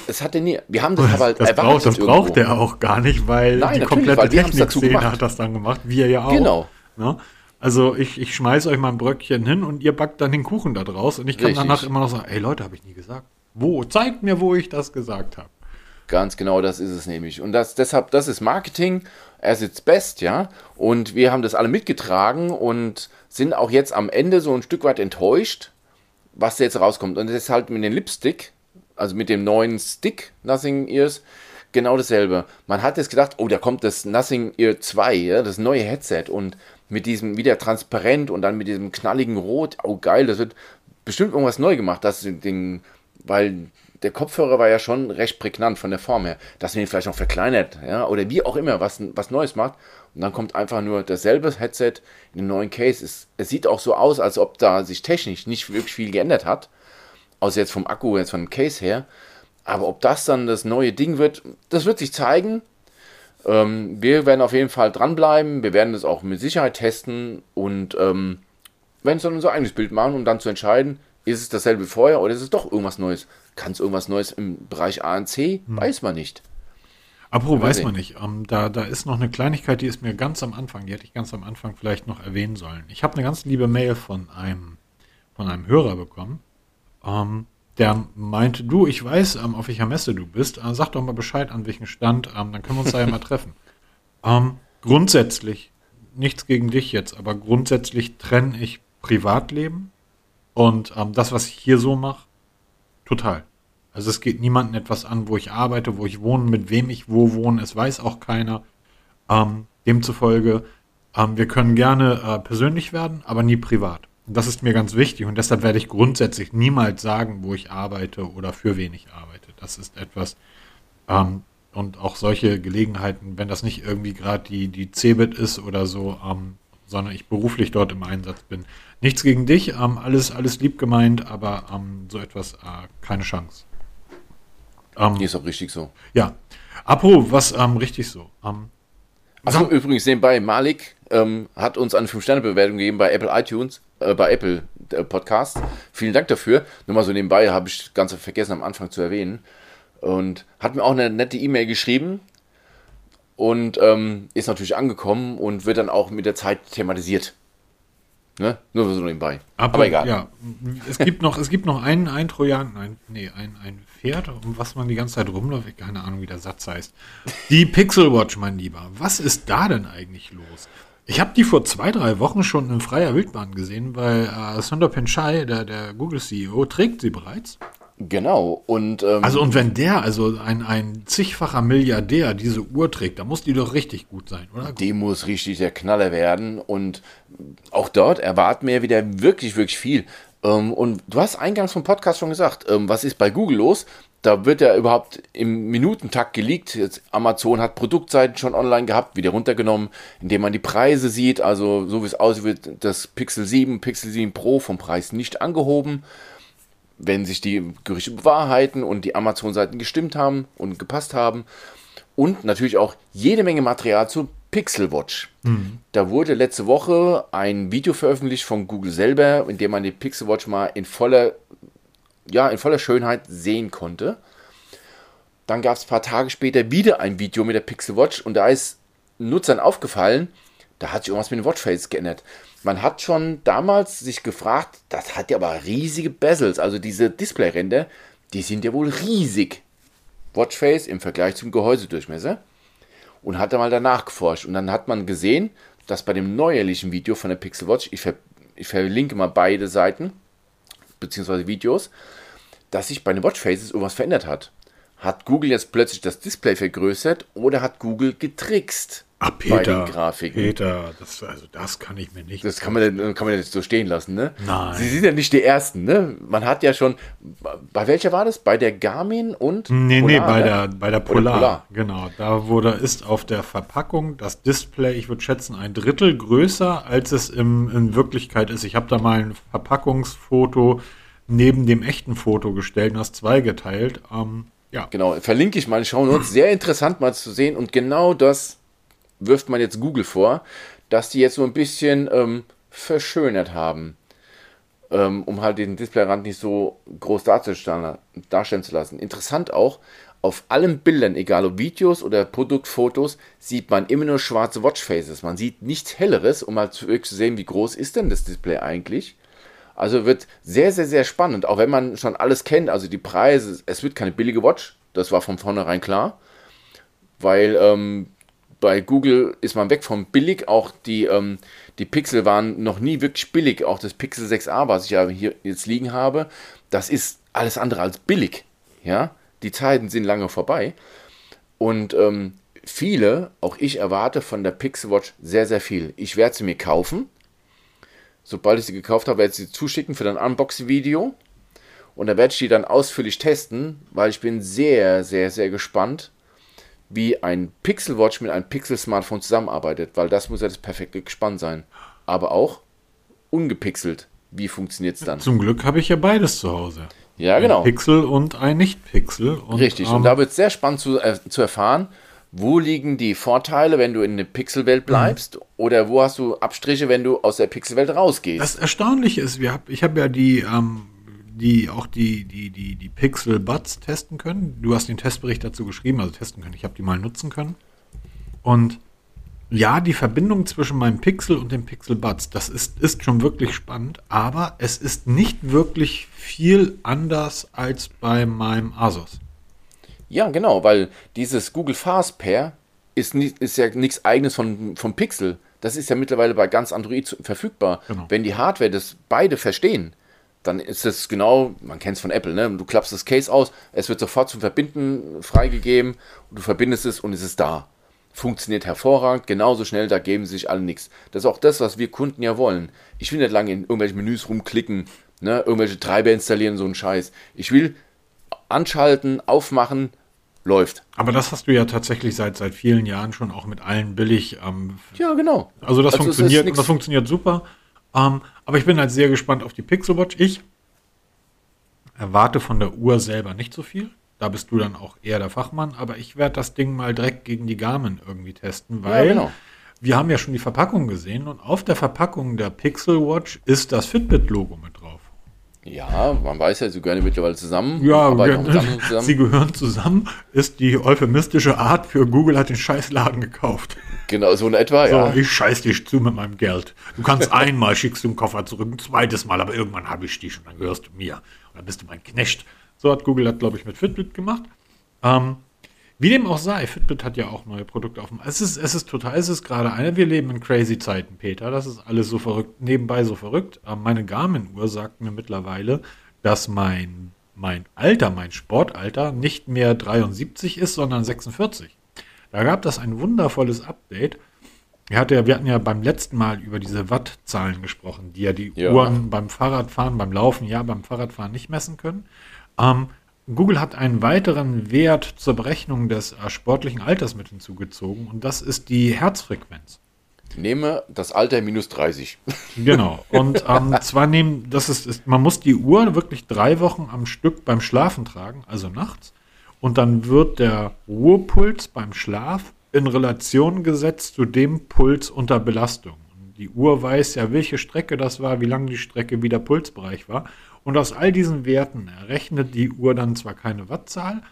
Es hat er nie. Wir haben das, aber halt Das, erwartet braucht, das irgendwo. braucht er auch gar nicht, weil Nein, die komplette weil Technikszene hat das dann gemacht, wir ja auch. Genau. Ne? Also ich, ich schmeiß euch mal ein Bröckchen hin und ihr backt dann den Kuchen da draus und ich kann Richtig. danach immer noch sagen, ey Leute, habe ich nie gesagt. Wo? Zeigt mir, wo ich das gesagt habe. Ganz genau, das ist es nämlich. Und das, deshalb, das ist Marketing as its best, ja. Und wir haben das alle mitgetragen und sind auch jetzt am Ende so ein Stück weit enttäuscht, was jetzt rauskommt. Und das ist halt mit dem Lipstick, also mit dem neuen Stick Nothing Ears, genau dasselbe. Man hat jetzt gedacht, oh, da kommt das Nothing Ear 2, ja, das neue Headset und mit diesem wieder transparent und dann mit diesem knalligen Rot, oh geil, das wird bestimmt irgendwas neu gemacht, das den, weil der Kopfhörer war ja schon recht prägnant von der Form her, dass man ihn vielleicht noch verkleinert, ja, oder wie auch immer, was, was Neues macht. Und dann kommt einfach nur dasselbe Headset in einem neuen Case. Es, es sieht auch so aus, als ob da sich technisch nicht wirklich viel geändert hat. Außer jetzt vom Akku, jetzt vom Case her. Aber ob das dann das neue Ding wird, das wird sich zeigen. Ähm, wir werden auf jeden Fall dranbleiben. Wir werden das auch mit Sicherheit testen und ähm, werden uns dann unser eigenes Bild machen, um dann zu entscheiden, ist es dasselbe vorher oder ist es doch irgendwas Neues? Kann es irgendwas Neues im Bereich ANC? Weiß man nicht. Apropos, weiß sehen. man nicht. Ähm, da, da ist noch eine Kleinigkeit, die ist mir ganz am Anfang, die hätte ich ganz am Anfang vielleicht noch erwähnen sollen. Ich habe eine ganz liebe Mail von einem, von einem Hörer bekommen, ähm, der meinte, du, ich weiß, ähm, auf welcher Messe du bist, äh, sag doch mal Bescheid, an welchem Stand, ähm, dann können wir uns da ja mal treffen. Ähm, grundsätzlich, nichts gegen dich jetzt, aber grundsätzlich trenne ich Privatleben und ähm, das, was ich hier so mache, total. Also es geht niemandem etwas an, wo ich arbeite, wo ich wohne, mit wem ich wo wohne, es weiß auch keiner. Ähm, demzufolge Ähm, wir können gerne äh, persönlich werden, aber nie privat. Das ist mir ganz wichtig und deshalb werde ich grundsätzlich niemals sagen, wo ich arbeite oder für wen ich arbeite. Das ist etwas, ähm, und auch solche Gelegenheiten, wenn das nicht irgendwie gerade die, die CeBIT ist oder so, ähm, sondern ich beruflich dort im Einsatz bin. Nichts gegen dich, ähm, alles, alles lieb gemeint, aber ähm, so etwas, äh, keine Chance. Ähm, ist auch richtig so. Ja. Apro, was ähm, richtig so. Ähm, Achso, übrigens nebenbei, Malik ähm, hat uns eine 5-Sterne-Bewertung gegeben bei Apple iTunes, äh, bei Apple äh, Podcast. Vielen Dank dafür. Nur mal so nebenbei, habe ich ganz vergessen am Anfang zu erwähnen. Und hat mir auch eine nette E-Mail geschrieben und ähm, ist natürlich angekommen und wird dann auch mit der Zeit thematisiert. Ne? Nur so nebenbei. Aber, Aber egal. Ja, es gibt noch, es gibt noch einen, einen Trojan, ein, nee, ein, ein Pferd, um was man die ganze Zeit rumläuft. Keine Ahnung, wie der Satz heißt. Die Pixel Watch, mein Lieber. Was ist da denn eigentlich los? Ich habe die vor zwei, drei Wochen schon in freier Wildbahn gesehen, weil äh, Sundar Pichai, der, der Google-CEO, trägt sie bereits. Genau. Und, ähm, also und wenn der, also ein, ein zigfacher Milliardär, diese Uhr trägt, dann muss die doch richtig gut sein, oder? Die muss richtig der Knaller werden. Und auch dort erwarten wir wieder wirklich, wirklich viel. Ähm, und du hast eingangs vom Podcast schon gesagt, ähm, was ist bei Google los? Da wird ja überhaupt im Minutentakt geleakt. Jetzt Amazon hat Produktseiten schon online gehabt, wieder runtergenommen, indem man die Preise sieht. Also so wie es aussieht, wird das Pixel 7, Pixel 7 Pro vom Preis nicht angehoben wenn sich die Gerüchte bewahrheiten und die Amazon-Seiten gestimmt haben und gepasst haben. Und natürlich auch jede Menge Material zur Pixel Watch. Mhm. Da wurde letzte Woche ein Video veröffentlicht von Google selber, in dem man die Pixel Watch mal in voller, ja, in voller Schönheit sehen konnte. Dann gab es ein paar Tage später wieder ein Video mit der Pixel Watch und da ist Nutzern aufgefallen, da hat sich irgendwas mit dem Watchface geändert. Man hat schon damals sich gefragt, das hat ja aber riesige Bezels, also diese Displayränder, die sind ja wohl riesig. Watchface im Vergleich zum Gehäusedurchmesser. Und hat da mal danach geforscht. Und dann hat man gesehen, dass bei dem neuerlichen Video von der Pixel Watch, ich, ver ich verlinke mal beide Seiten, beziehungsweise Videos, dass sich bei den Watchfaces irgendwas verändert hat. Hat Google jetzt plötzlich das Display vergrößert oder hat Google getrickst? Ah, Peter, Peter, das, also das kann ich mir nicht. Das kann man, kann man nicht so stehen lassen, ne? Nein. Sie sind ja nicht die Ersten, ne? Man hat ja schon, bei welcher war das? Bei der Garmin und Nee, Polar, nee, bei ne? der, bei der Polar, Polar. Genau, da wurde, ist auf der Verpackung das Display, ich würde schätzen, ein Drittel größer, als es im, in Wirklichkeit ist. Ich habe da mal ein Verpackungsfoto neben dem echten Foto gestellt und das zweigeteilt. Ähm, ja. Genau, verlinke ich mal, schauen uns. Sehr interessant mal zu sehen und genau das wirft man jetzt Google vor, dass die jetzt so ein bisschen ähm, verschönert haben, ähm, um halt den Displayrand nicht so groß darstellen, darstellen zu lassen. Interessant auch, auf allen Bildern, egal ob Videos oder Produktfotos, sieht man immer nur schwarze Watchfaces. Man sieht nichts Helleres, um zu, zu sehen, wie groß ist denn das Display eigentlich. Also wird sehr, sehr, sehr spannend, auch wenn man schon alles kennt, also die Preise, es wird keine billige Watch, das war von vornherein klar, weil ähm, bei Google ist man weg vom billig. Auch die, ähm, die Pixel waren noch nie wirklich billig. Auch das Pixel 6a, was ich ja hier jetzt liegen habe, das ist alles andere als billig. Ja, die Zeiten sind lange vorbei. Und ähm, viele, auch ich erwarte von der Pixel Watch sehr, sehr viel. Ich werde sie mir kaufen. Sobald ich sie gekauft habe, werde ich sie zuschicken für ein Unboxing-Video. Und da werde ich die dann ausführlich testen, weil ich bin sehr, sehr, sehr gespannt, wie ein Pixel Watch mit einem Pixel Smartphone zusammenarbeitet, weil das muss ja das perfekte Gespann sein. Aber auch ungepixelt. Wie funktioniert es dann? Zum Glück habe ich ja beides zu Hause. Ja, genau. Ein Pixel und ein Nicht-Pixel. Richtig. Ähm, und da wird es sehr spannend zu, äh, zu erfahren, wo liegen die Vorteile, wenn du in der Pixelwelt bleibst? Mhm. Oder wo hast du Abstriche, wenn du aus der Pixelwelt rausgehst? Das Erstaunliche ist, wir hab, ich habe ja die ähm, die auch die, die, die, die Pixel Buds testen können. Du hast den Testbericht dazu geschrieben, also testen können. Ich habe die mal nutzen können. Und ja, die Verbindung zwischen meinem Pixel und dem Pixel Buds, das ist, ist schon wirklich spannend, aber es ist nicht wirklich viel anders als bei meinem Asus. Ja, genau, weil dieses Google Fast Pair ist, nicht, ist ja nichts eigenes von, vom Pixel. Das ist ja mittlerweile bei ganz Android verfügbar. Genau. Wenn die Hardware das beide verstehen, dann ist es genau, man kennt es von Apple, ne? Du klappst das Case aus, es wird sofort zum Verbinden freigegeben und du verbindest es und es ist da. funktioniert hervorragend, genauso schnell, da geben sich alle nichts. Das ist auch das, was wir Kunden ja wollen. Ich will nicht lange in irgendwelchen Menüs rumklicken, ne, irgendwelche Treiber installieren, so ein Scheiß. Ich will anschalten, aufmachen, läuft. Aber das hast du ja tatsächlich seit, seit vielen Jahren schon auch mit allen billig. Ähm, ja, genau. Also das, also funktioniert, das funktioniert super. Ähm, aber ich bin halt sehr gespannt auf die Pixel Watch. Ich erwarte von der Uhr selber nicht so viel. Da bist du dann auch eher der Fachmann, aber ich werde das Ding mal direkt gegen die Garmin irgendwie testen, weil ja, genau. wir haben ja schon die Verpackung gesehen und auf der Verpackung der Pixel Watch ist das Fitbit-Logo mit drauf. Ja, man weiß ja, sie gehören ja mittlerweile zusammen. Ja, zusammen. sie gehören zusammen, ist die euphemistische Art für Google hat den Scheißladen gekauft. Genau, so in etwa, so, ja. Ich scheiß dich zu mit meinem Geld. Du kannst einmal schickst du einen Koffer zurück, ein zweites Mal, aber irgendwann habe ich dich und dann gehörst du mir. Und dann bist du mein Knecht. So hat Google das, glaube ich, mit Fitbit gemacht. Ähm, wie dem auch sei, Fitbit hat ja auch neue Produkte auf dem. Es ist, es ist total, es ist gerade eine. Wir leben in crazy Zeiten, Peter. Das ist alles so verrückt, nebenbei so verrückt. Meine Garmin-Uhr sagt mir mittlerweile, dass mein, mein Alter, mein Sportalter nicht mehr 73 ist, sondern 46. Da gab das ein wundervolles Update. Wir, hatte, wir hatten ja beim letzten Mal über diese Wattzahlen gesprochen, die ja die ja. Uhren beim Fahrradfahren, beim Laufen, ja, beim Fahrradfahren nicht messen können. Ähm, Google hat einen weiteren Wert zur Berechnung des äh, sportlichen Alters mit hinzugezogen und das ist die Herzfrequenz. Nehme das Alter minus 30. Genau. Und ähm, zwar nehmen, das ist, ist, man muss die Uhr wirklich drei Wochen am Stück beim Schlafen tragen, also nachts. Und dann wird der Ruhepuls beim Schlaf in Relation gesetzt zu dem Puls unter Belastung. Die Uhr weiß ja, welche Strecke das war, wie lang die Strecke, wie der Pulsbereich war. Und aus all diesen Werten errechnet die Uhr dann zwar keine Wattzahl,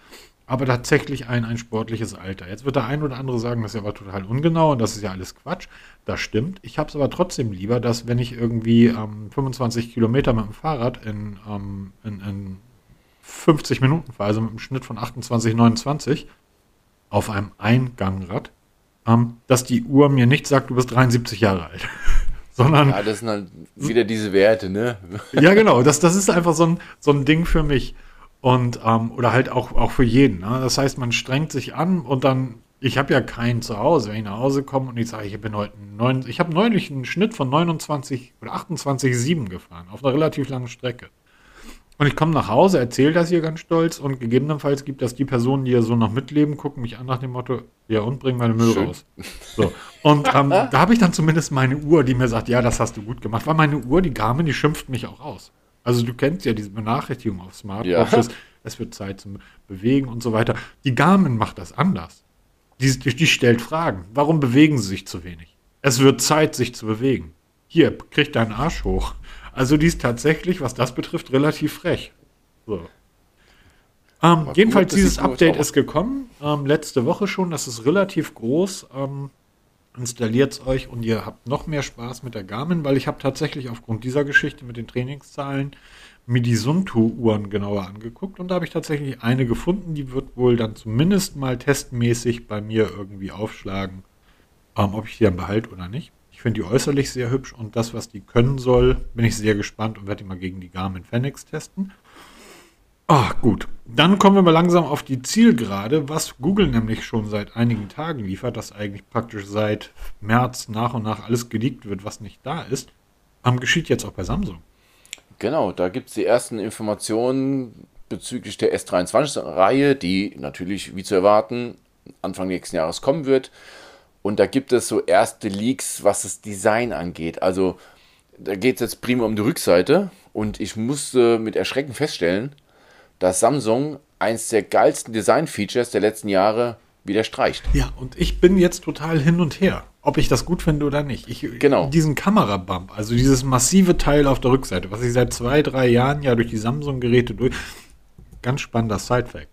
aber tatsächlich ein, ein sportliches Alter. Jetzt wird der ein oder andere sagen, das ist aber total ungenau und das ist ja alles Quatsch. Das stimmt. Ich habe es aber trotzdem lieber, dass wenn ich irgendwie ähm, 25 Kilometer mit dem Fahrrad in, ähm, in, in 50 Minuten fahre, also mit einem Schnitt von 28, 29 auf einem Eingangrad, ähm, dass die Uhr mir nicht sagt, du bist 73 Jahre alt. sondern. Ja, das sind halt wieder diese Werte, ne? ja, genau. Das, das ist einfach so ein, so ein Ding für mich. Und, ähm, oder halt auch, auch für jeden. Ne? Das heißt, man strengt sich an und dann, ich habe ja keinen zu Hause. Wenn ich nach Hause komme und ich sage, ich bin heute neun, ich habe neulich einen Schnitt von 29 oder 28,7 gefahren, auf einer relativ langen Strecke. Und ich komme nach Hause, erzähle das hier ganz stolz und gegebenenfalls gibt das die Personen, die ja so noch mitleben, gucken mich an nach dem Motto, ja und bring meine Müll Schön. raus. So. Und ähm, da habe ich dann zumindest meine Uhr, die mir sagt, ja, das hast du gut gemacht. Weil meine Uhr, die Garmin, die schimpft mich auch aus. Also du kennst ja diese Benachrichtigung auf Smartwatches, ja. es wird Zeit zum Bewegen und so weiter. Die Garmin macht das anders. Die, die stellt Fragen. Warum bewegen sie sich zu wenig? Es wird Zeit, sich zu bewegen. Hier, krieg deinen Arsch hoch. Also die ist tatsächlich, was das betrifft, relativ frech. So. Ähm, jedenfalls, gut, dieses Update ist gekommen, ähm, letzte Woche schon. Das ist relativ groß. Ähm, installiert es euch und ihr habt noch mehr Spaß mit der Garmin, weil ich habe tatsächlich aufgrund dieser Geschichte mit den Trainingszahlen mir die Suntu-Uhren genauer angeguckt und da habe ich tatsächlich eine gefunden, die wird wohl dann zumindest mal testmäßig bei mir irgendwie aufschlagen, ähm, ob ich die dann behalte oder nicht. Ich finde die äußerlich sehr hübsch und das, was die können soll, bin ich sehr gespannt und werde die mal gegen die Garmin Fenix testen. Ah, gut. Dann kommen wir mal langsam auf die Zielgerade, was Google nämlich schon seit einigen Tagen liefert, dass eigentlich praktisch seit März nach und nach alles geleakt wird, was nicht da ist. Ähm, geschieht jetzt auch bei Samsung. Genau, da gibt es die ersten Informationen bezüglich der S23-Reihe, die natürlich, wie zu erwarten, Anfang nächsten Jahres kommen wird. Und da gibt es so erste Leaks, was das Design angeht. Also da geht es jetzt prima um die Rückseite. Und ich musste mit Erschrecken feststellen, dass Samsung eins der geilsten Design-Features der letzten Jahre wieder streicht. Ja, und ich bin jetzt total hin und her, ob ich das gut finde oder nicht. Ich, genau. Diesen Kamerabump, also dieses massive Teil auf der Rückseite, was ich seit zwei, drei Jahren ja durch die Samsung-Geräte durch. Ganz spannender Side-Fact.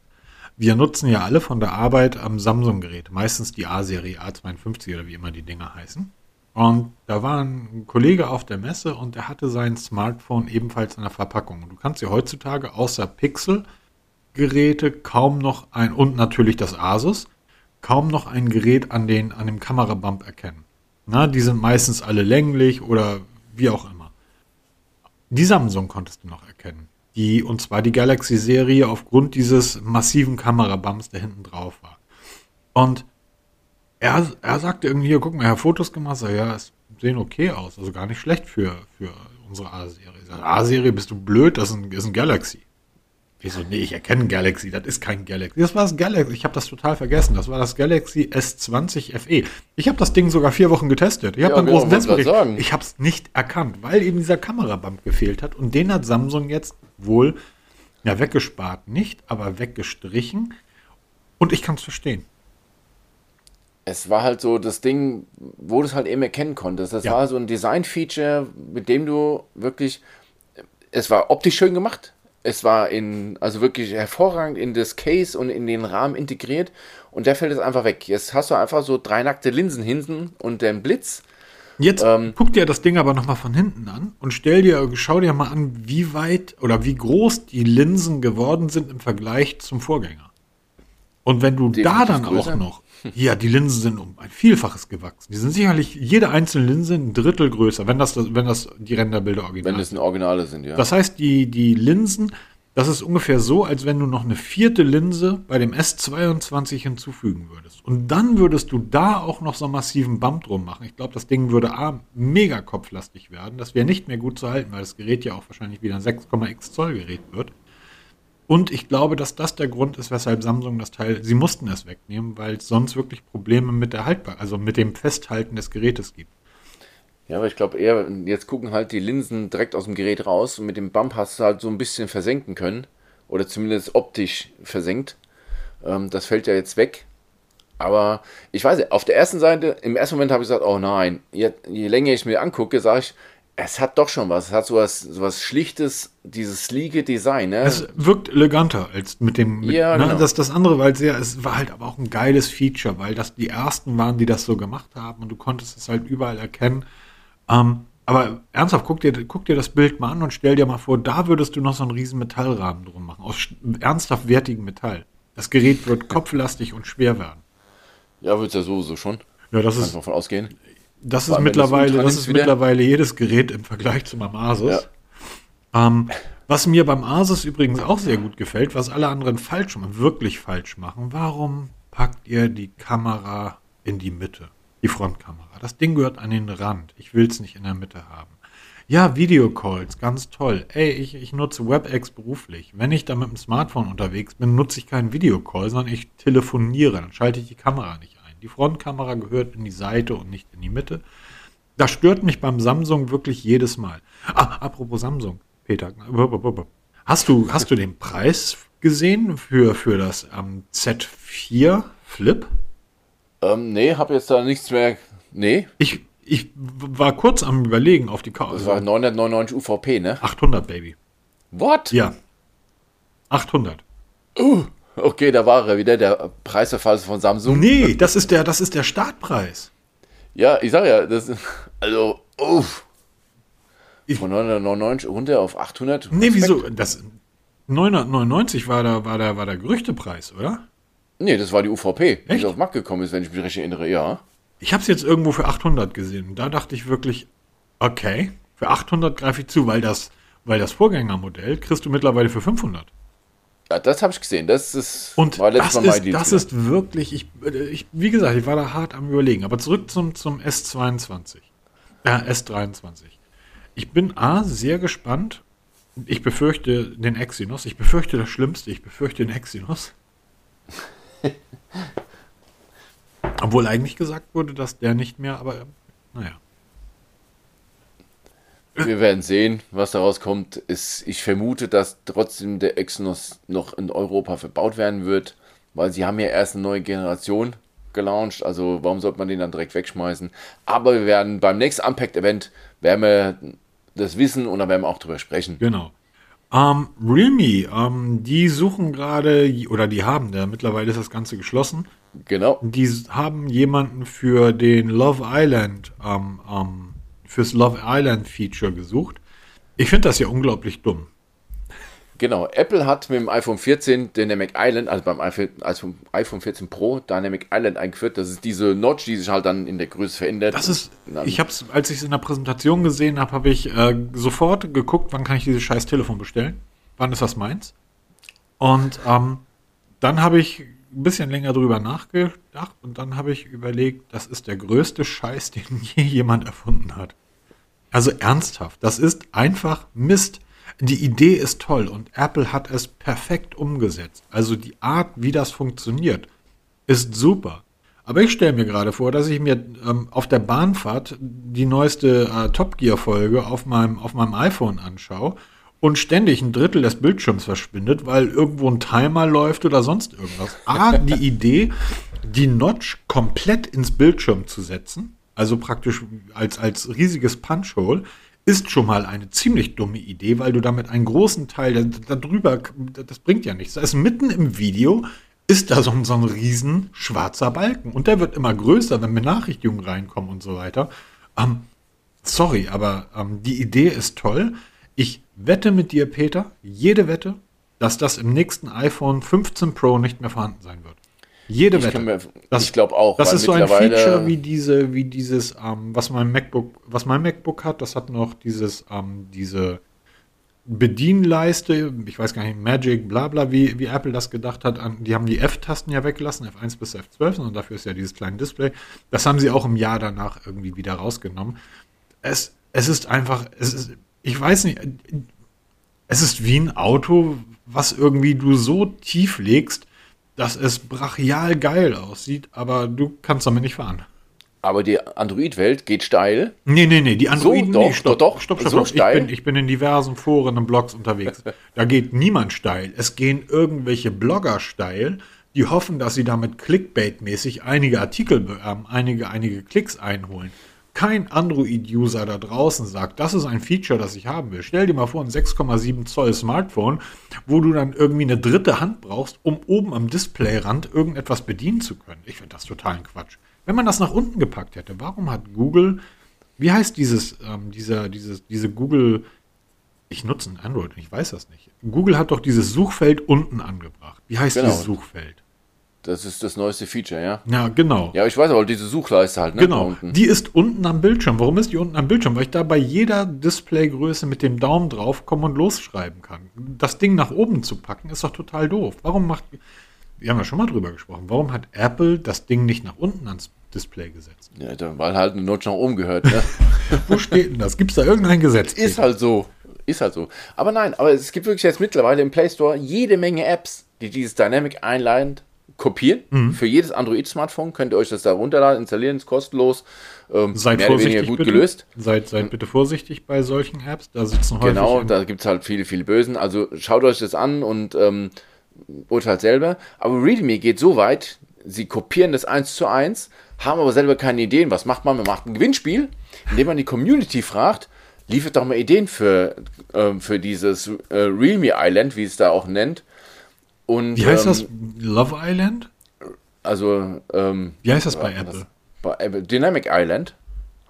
Wir nutzen ja alle von der Arbeit am Samsung-Gerät, meistens die A-Serie A52 oder wie immer die Dinger heißen. Und da war ein Kollege auf der Messe und der hatte sein Smartphone ebenfalls in der Verpackung. Du kannst ja heutzutage außer Pixel-Geräte kaum noch ein, und natürlich das Asus, kaum noch ein Gerät an, den, an dem Kamerabump erkennen. Na, die sind meistens alle länglich oder wie auch immer. Die Samsung konntest du noch erkennen die, und zwar die Galaxy-Serie aufgrund dieses massiven Kamerabums, der hinten drauf war. Und er, er sagte irgendwie, hier, guck mal, er hat Fotos gemacht, sag, ja, es sehen okay aus, also gar nicht schlecht für, für unsere A-Serie. A-Serie, bist du blöd, das ist ein, ist ein Galaxy. Ich so, nee, ich erkenne Galaxy, das ist kein Galaxy. Das war das Galaxy, ich habe das total vergessen. Das war das Galaxy S20 FE. Ich habe das Ding sogar vier Wochen getestet. Ich habe Ja, einen großen Testbericht. Ich habe es nicht erkannt, weil eben dieser Kamerabump gefehlt hat. Und den hat Samsung jetzt wohl, ja, weggespart nicht, aber weggestrichen. Und ich kann es verstehen. Es war halt so das Ding, wo du es halt eben erkennen konntest. Das Ja. war so ein Design-Feature, mit dem du wirklich, es war optisch schön gemacht. Es war in, also wirklich hervorragend in das Case und in den Rahmen integriert. Und der fällt jetzt einfach weg. Jetzt hast du einfach so drei nackte Linsen hinten und den Blitz. Jetzt Ähm, guck dir das Ding aber nochmal von hinten an und stell dir, schau dir mal an, wie weit oder wie groß die Linsen geworden sind im Vergleich zum Vorgänger. Und wenn du da dann größer. auch noch, ja, die Linsen sind um ein Vielfaches gewachsen. Die sind sicherlich jede einzelne Linse ein Drittel größer, wenn das, wenn das die Renderbilder original Wenn das ein Originale sind, ja. das heißt, die, die Linsen, das ist ungefähr so, als wenn du noch eine vierte Linse bei dem S22 hinzufügen würdest. Und dann würdest du da auch noch so einen massiven Bump drum machen. Ich glaube, das Ding würde A, mega kopflastig werden. Das wäre nicht mehr gut zu halten, weil das Gerät ja auch wahrscheinlich wieder ein 6,x Zoll Gerät wird. Und ich glaube, dass das der Grund ist, weshalb Samsung das Teil, sie mussten es wegnehmen, weil es sonst wirklich Probleme mit der Haltbarkeit, also mit dem Festhalten des Gerätes gibt. Ja, aber ich glaube eher, jetzt gucken halt die Linsen direkt aus dem Gerät raus und mit dem Bump hast du halt so ein bisschen versenken können. Oder zumindest optisch versenkt. Ähm, das fällt ja jetzt weg. Aber ich weiß auf der ersten Seite, im ersten Moment habe ich gesagt, oh nein, je, je länger ich mir angucke, sage ich, es hat doch schon was. Es hat sowas, sowas Schlichtes, dieses sleeke Design. Ne? Es wirkt eleganter als mit dem. Mit, Ja, ne, genau. das, das andere, weil sehr, es war halt aber auch ein geiles Feature, weil das die ersten waren, die das so gemacht haben und du konntest es halt überall erkennen. Ähm, aber ernsthaft, guck dir, guck dir das Bild mal an und stell dir mal vor, da würdest du noch so einen riesen Metallrahmen drum machen, aus ernsthaft wertigem Metall. Das Gerät wird kopflastig und schwer werden. ja, wird es ja sowieso schon. Ja, das Kannst ist, davon ausgehen. Das ist mittlerweile, das ist wieder. mittlerweile jedes Gerät im Vergleich zu meinem Asus. Ähm, was mir beim Asus übrigens auch sehr gut gefällt, was alle anderen falsch machen, wirklich falsch machen, warum packt ihr die Kamera in die Mitte? Die Frontkamera. Das Ding gehört an den Rand. Ich will es nicht in der Mitte haben. Ja, Videocalls, ganz toll. Ey, ich, ich nutze WebEx beruflich. Wenn ich da mit dem Smartphone unterwegs bin, nutze ich keinen Videocall, sondern ich telefoniere. Dann schalte ich die Kamera nicht. Die Frontkamera gehört in die Seite und nicht in die Mitte. Das stört mich beim Samsung wirklich jedes Mal. Ah, apropos Samsung, Peter. Hast du, hast du den Preis gesehen für, für das ähm, Z4 Flip? Ähm, nee, habe jetzt da nichts mehr. Nee, Ich, ich war kurz am überlegen auf die das Karte. war 999 UVP, ne? 800, Baby. What? Ja. 800. Okay, da war er wieder, der Preisverfall von Samsung. Nee, das ist der, das ist der Startpreis. Ja, ich sag ja, das ist, also, uff. Von 999 runter auf 800. Nee, Respekt. wieso? Das 999 war der, war der, war der Gerüchtepreis, oder? Nee, das war die UVP, die Echt? auf den Markt gekommen ist, wenn ich mich richtig erinnere, ja. Ich habe es jetzt irgendwo für 800 gesehen. Da dachte ich wirklich, okay, für 800 greife ich zu, weil das, weil das Vorgängermodell kriegst du mittlerweile für 500. ja das habe ich gesehen. Das ist, Und war das, Mal ist, das ist wirklich, ich, äh, ich, wie gesagt, ich war da hart am überlegen. Aber zurück zum, zum S22. Äh, S23. Ich bin A, sehr gespannt. Ich befürchte den Exynos. Ich befürchte das Schlimmste. Ich befürchte den Exynos. Obwohl eigentlich gesagt wurde, dass der nicht mehr, aber naja. Wir werden sehen, was daraus kommt. Ist, ich vermute, dass trotzdem der Exynos noch in Europa verbaut werden wird, weil sie haben ja erst eine neue Generation gelauncht. Also warum sollte man den dann direkt wegschmeißen? Aber wir werden beim nächsten Unpacked-Event werden wir das wissen und dann werden wir auch drüber sprechen. Genau. Ähm, Realme, ähm, die suchen gerade, oder die haben, da mittlerweile ist das Ganze geschlossen. Genau. Die haben jemanden für den Love Island, ähm, ähm, fürs Love Island Feature gesucht. Ich finde das ja unglaublich dumm. Genau, Apple hat mit dem iPhone 14 Dynamic Island, also beim iPhone, also iPhone 14 Pro Dynamic Island eingeführt. Das ist diese Notch, die sich halt dann in der Größe verändert. Das ist, ich habe es, als ich es in der Präsentation gesehen habe, habe ich äh, sofort geguckt, wann kann ich dieses scheiß Telefon bestellen? Wann ist das meins? Und ähm, dann habe ich ein bisschen länger drüber nachgedacht und dann habe ich überlegt, das ist der größte Scheiß, den je jemand erfunden hat. Also ernsthaft, das ist einfach Mist. Die Idee ist toll und Apple hat es perfekt umgesetzt. Also die Art, wie das funktioniert, ist super. Aber ich stelle mir gerade vor, dass ich mir ähm, auf der Bahnfahrt die neueste äh, Top Gear Folge auf meinem, auf meinem iPhone anschaue und ständig ein Drittel des Bildschirms verschwindet, weil irgendwo ein Timer läuft oder sonst irgendwas. A, die Idee, die Notch komplett ins Bildschirm zu setzen, also praktisch als, als riesiges Punchhole, ist schon mal eine ziemlich dumme Idee, weil du damit einen großen Teil darüber, das bringt ja nichts. Da ist mitten im Video, ist da so, so ein riesen schwarzer Balken und der wird immer größer, wenn Benachrichtigungen reinkommen und so weiter. Ähm, sorry, aber ähm, die Idee ist toll. Ich wette mit dir, Peter, jede Wette, dass das im nächsten iPhone 15 Pro nicht mehr vorhanden sein wird. Jede Ich, Wette. mir, Das- ich glaube auch. Das ist so ein Feature wie diese, wie dieses, ähm, was mein MacBook, was mein MacBook hat, das hat noch dieses, ähm, diese Bedienleiste, ich weiß gar nicht, Magic, bla bla, wie, wie Apple das gedacht hat. Die haben die F-Tasten ja weggelassen, F1 bis F12, und dafür ist ja dieses kleine Display. Das haben sie auch im Jahr danach irgendwie wieder rausgenommen. Es, es ist einfach, es ist, ich weiß nicht, es ist wie ein Auto, was irgendwie du so tief legst, dass es brachial geil aussieht, aber du kannst damit nicht fahren. Aber die Android-Welt geht steil. Nee, nee, nee, die Androiden, doch, nee, stopp, doch, doch, stopp, stopp, so stopp. steil? Ich, bin, ich bin in diversen Foren und Blogs unterwegs. Da geht niemand steil. Es gehen irgendwelche Blogger steil, die hoffen, dass sie damit Clickbait-mäßig einige Artikel, ähm, einige, einige Klicks einholen. Kein Android-User da draußen sagt, das ist ein Feature, das ich haben will. Stell dir mal vor, ein 6,7 Zoll Smartphone, wo du dann irgendwie eine dritte Hand brauchst, um oben am Displayrand irgendetwas bedienen zu können. Ich finde das totalen Quatsch. Wenn man das nach unten gepackt hätte, warum hat Google, wie heißt dieses, ähm, dieser, dieses, diese Google, ich nutze ein Android, ich weiß das nicht. Google hat doch dieses Suchfeld unten angebracht. Wie heißt Genau. dieses Suchfeld? Das ist das neueste Feature, ja. Ja, genau. Ja, ich weiß aber, diese Suchleiste halt, ne? Genau, die ist unten am Bildschirm. Warum ist die unten am Bildschirm? Weil ich da bei jeder Displaygröße mit dem Daumen drauf kommen und losschreiben kann. Das Ding nach oben zu packen, ist doch total doof. Warum macht, wir haben ja schon mal drüber gesprochen, warum hat Apple das Ding nicht nach unten ans Display gesetzt? Ja, weil halt eine Notch nach oben gehört, ne? Wo steht denn das? Gibt es da irgendein Gesetz? Ist halt so. Ist halt so. Aber nein, aber es gibt wirklich jetzt mittlerweile im Play Store jede Menge Apps, die dieses Dynamic Island kopieren. Mhm. Für jedes Android-Smartphone könnt ihr euch das da runterladen, installieren, ist kostenlos. Ähm, Seid vorsichtig gut bitte. gelöst. Seid, seid bitte vorsichtig bei solchen Apps. Da sitzen häufig Genau, da gibt es halt viele, viele Bösen. Also schaut euch das an und ähm, urteilt selber. Aber ReadMe geht so weit, sie kopieren das eins zu eins, haben aber selber keine Ideen. Was macht man? Man macht ein Gewinnspiel, indem man die Community fragt, liefert doch mal Ideen für, ähm, für dieses äh, ReadMe Island, wie es da auch nennt. Und, Wie heißt ähm, das? Love Island? Also, ähm, Wie heißt das bei was- Apple? Bei Apple. Dynamic Island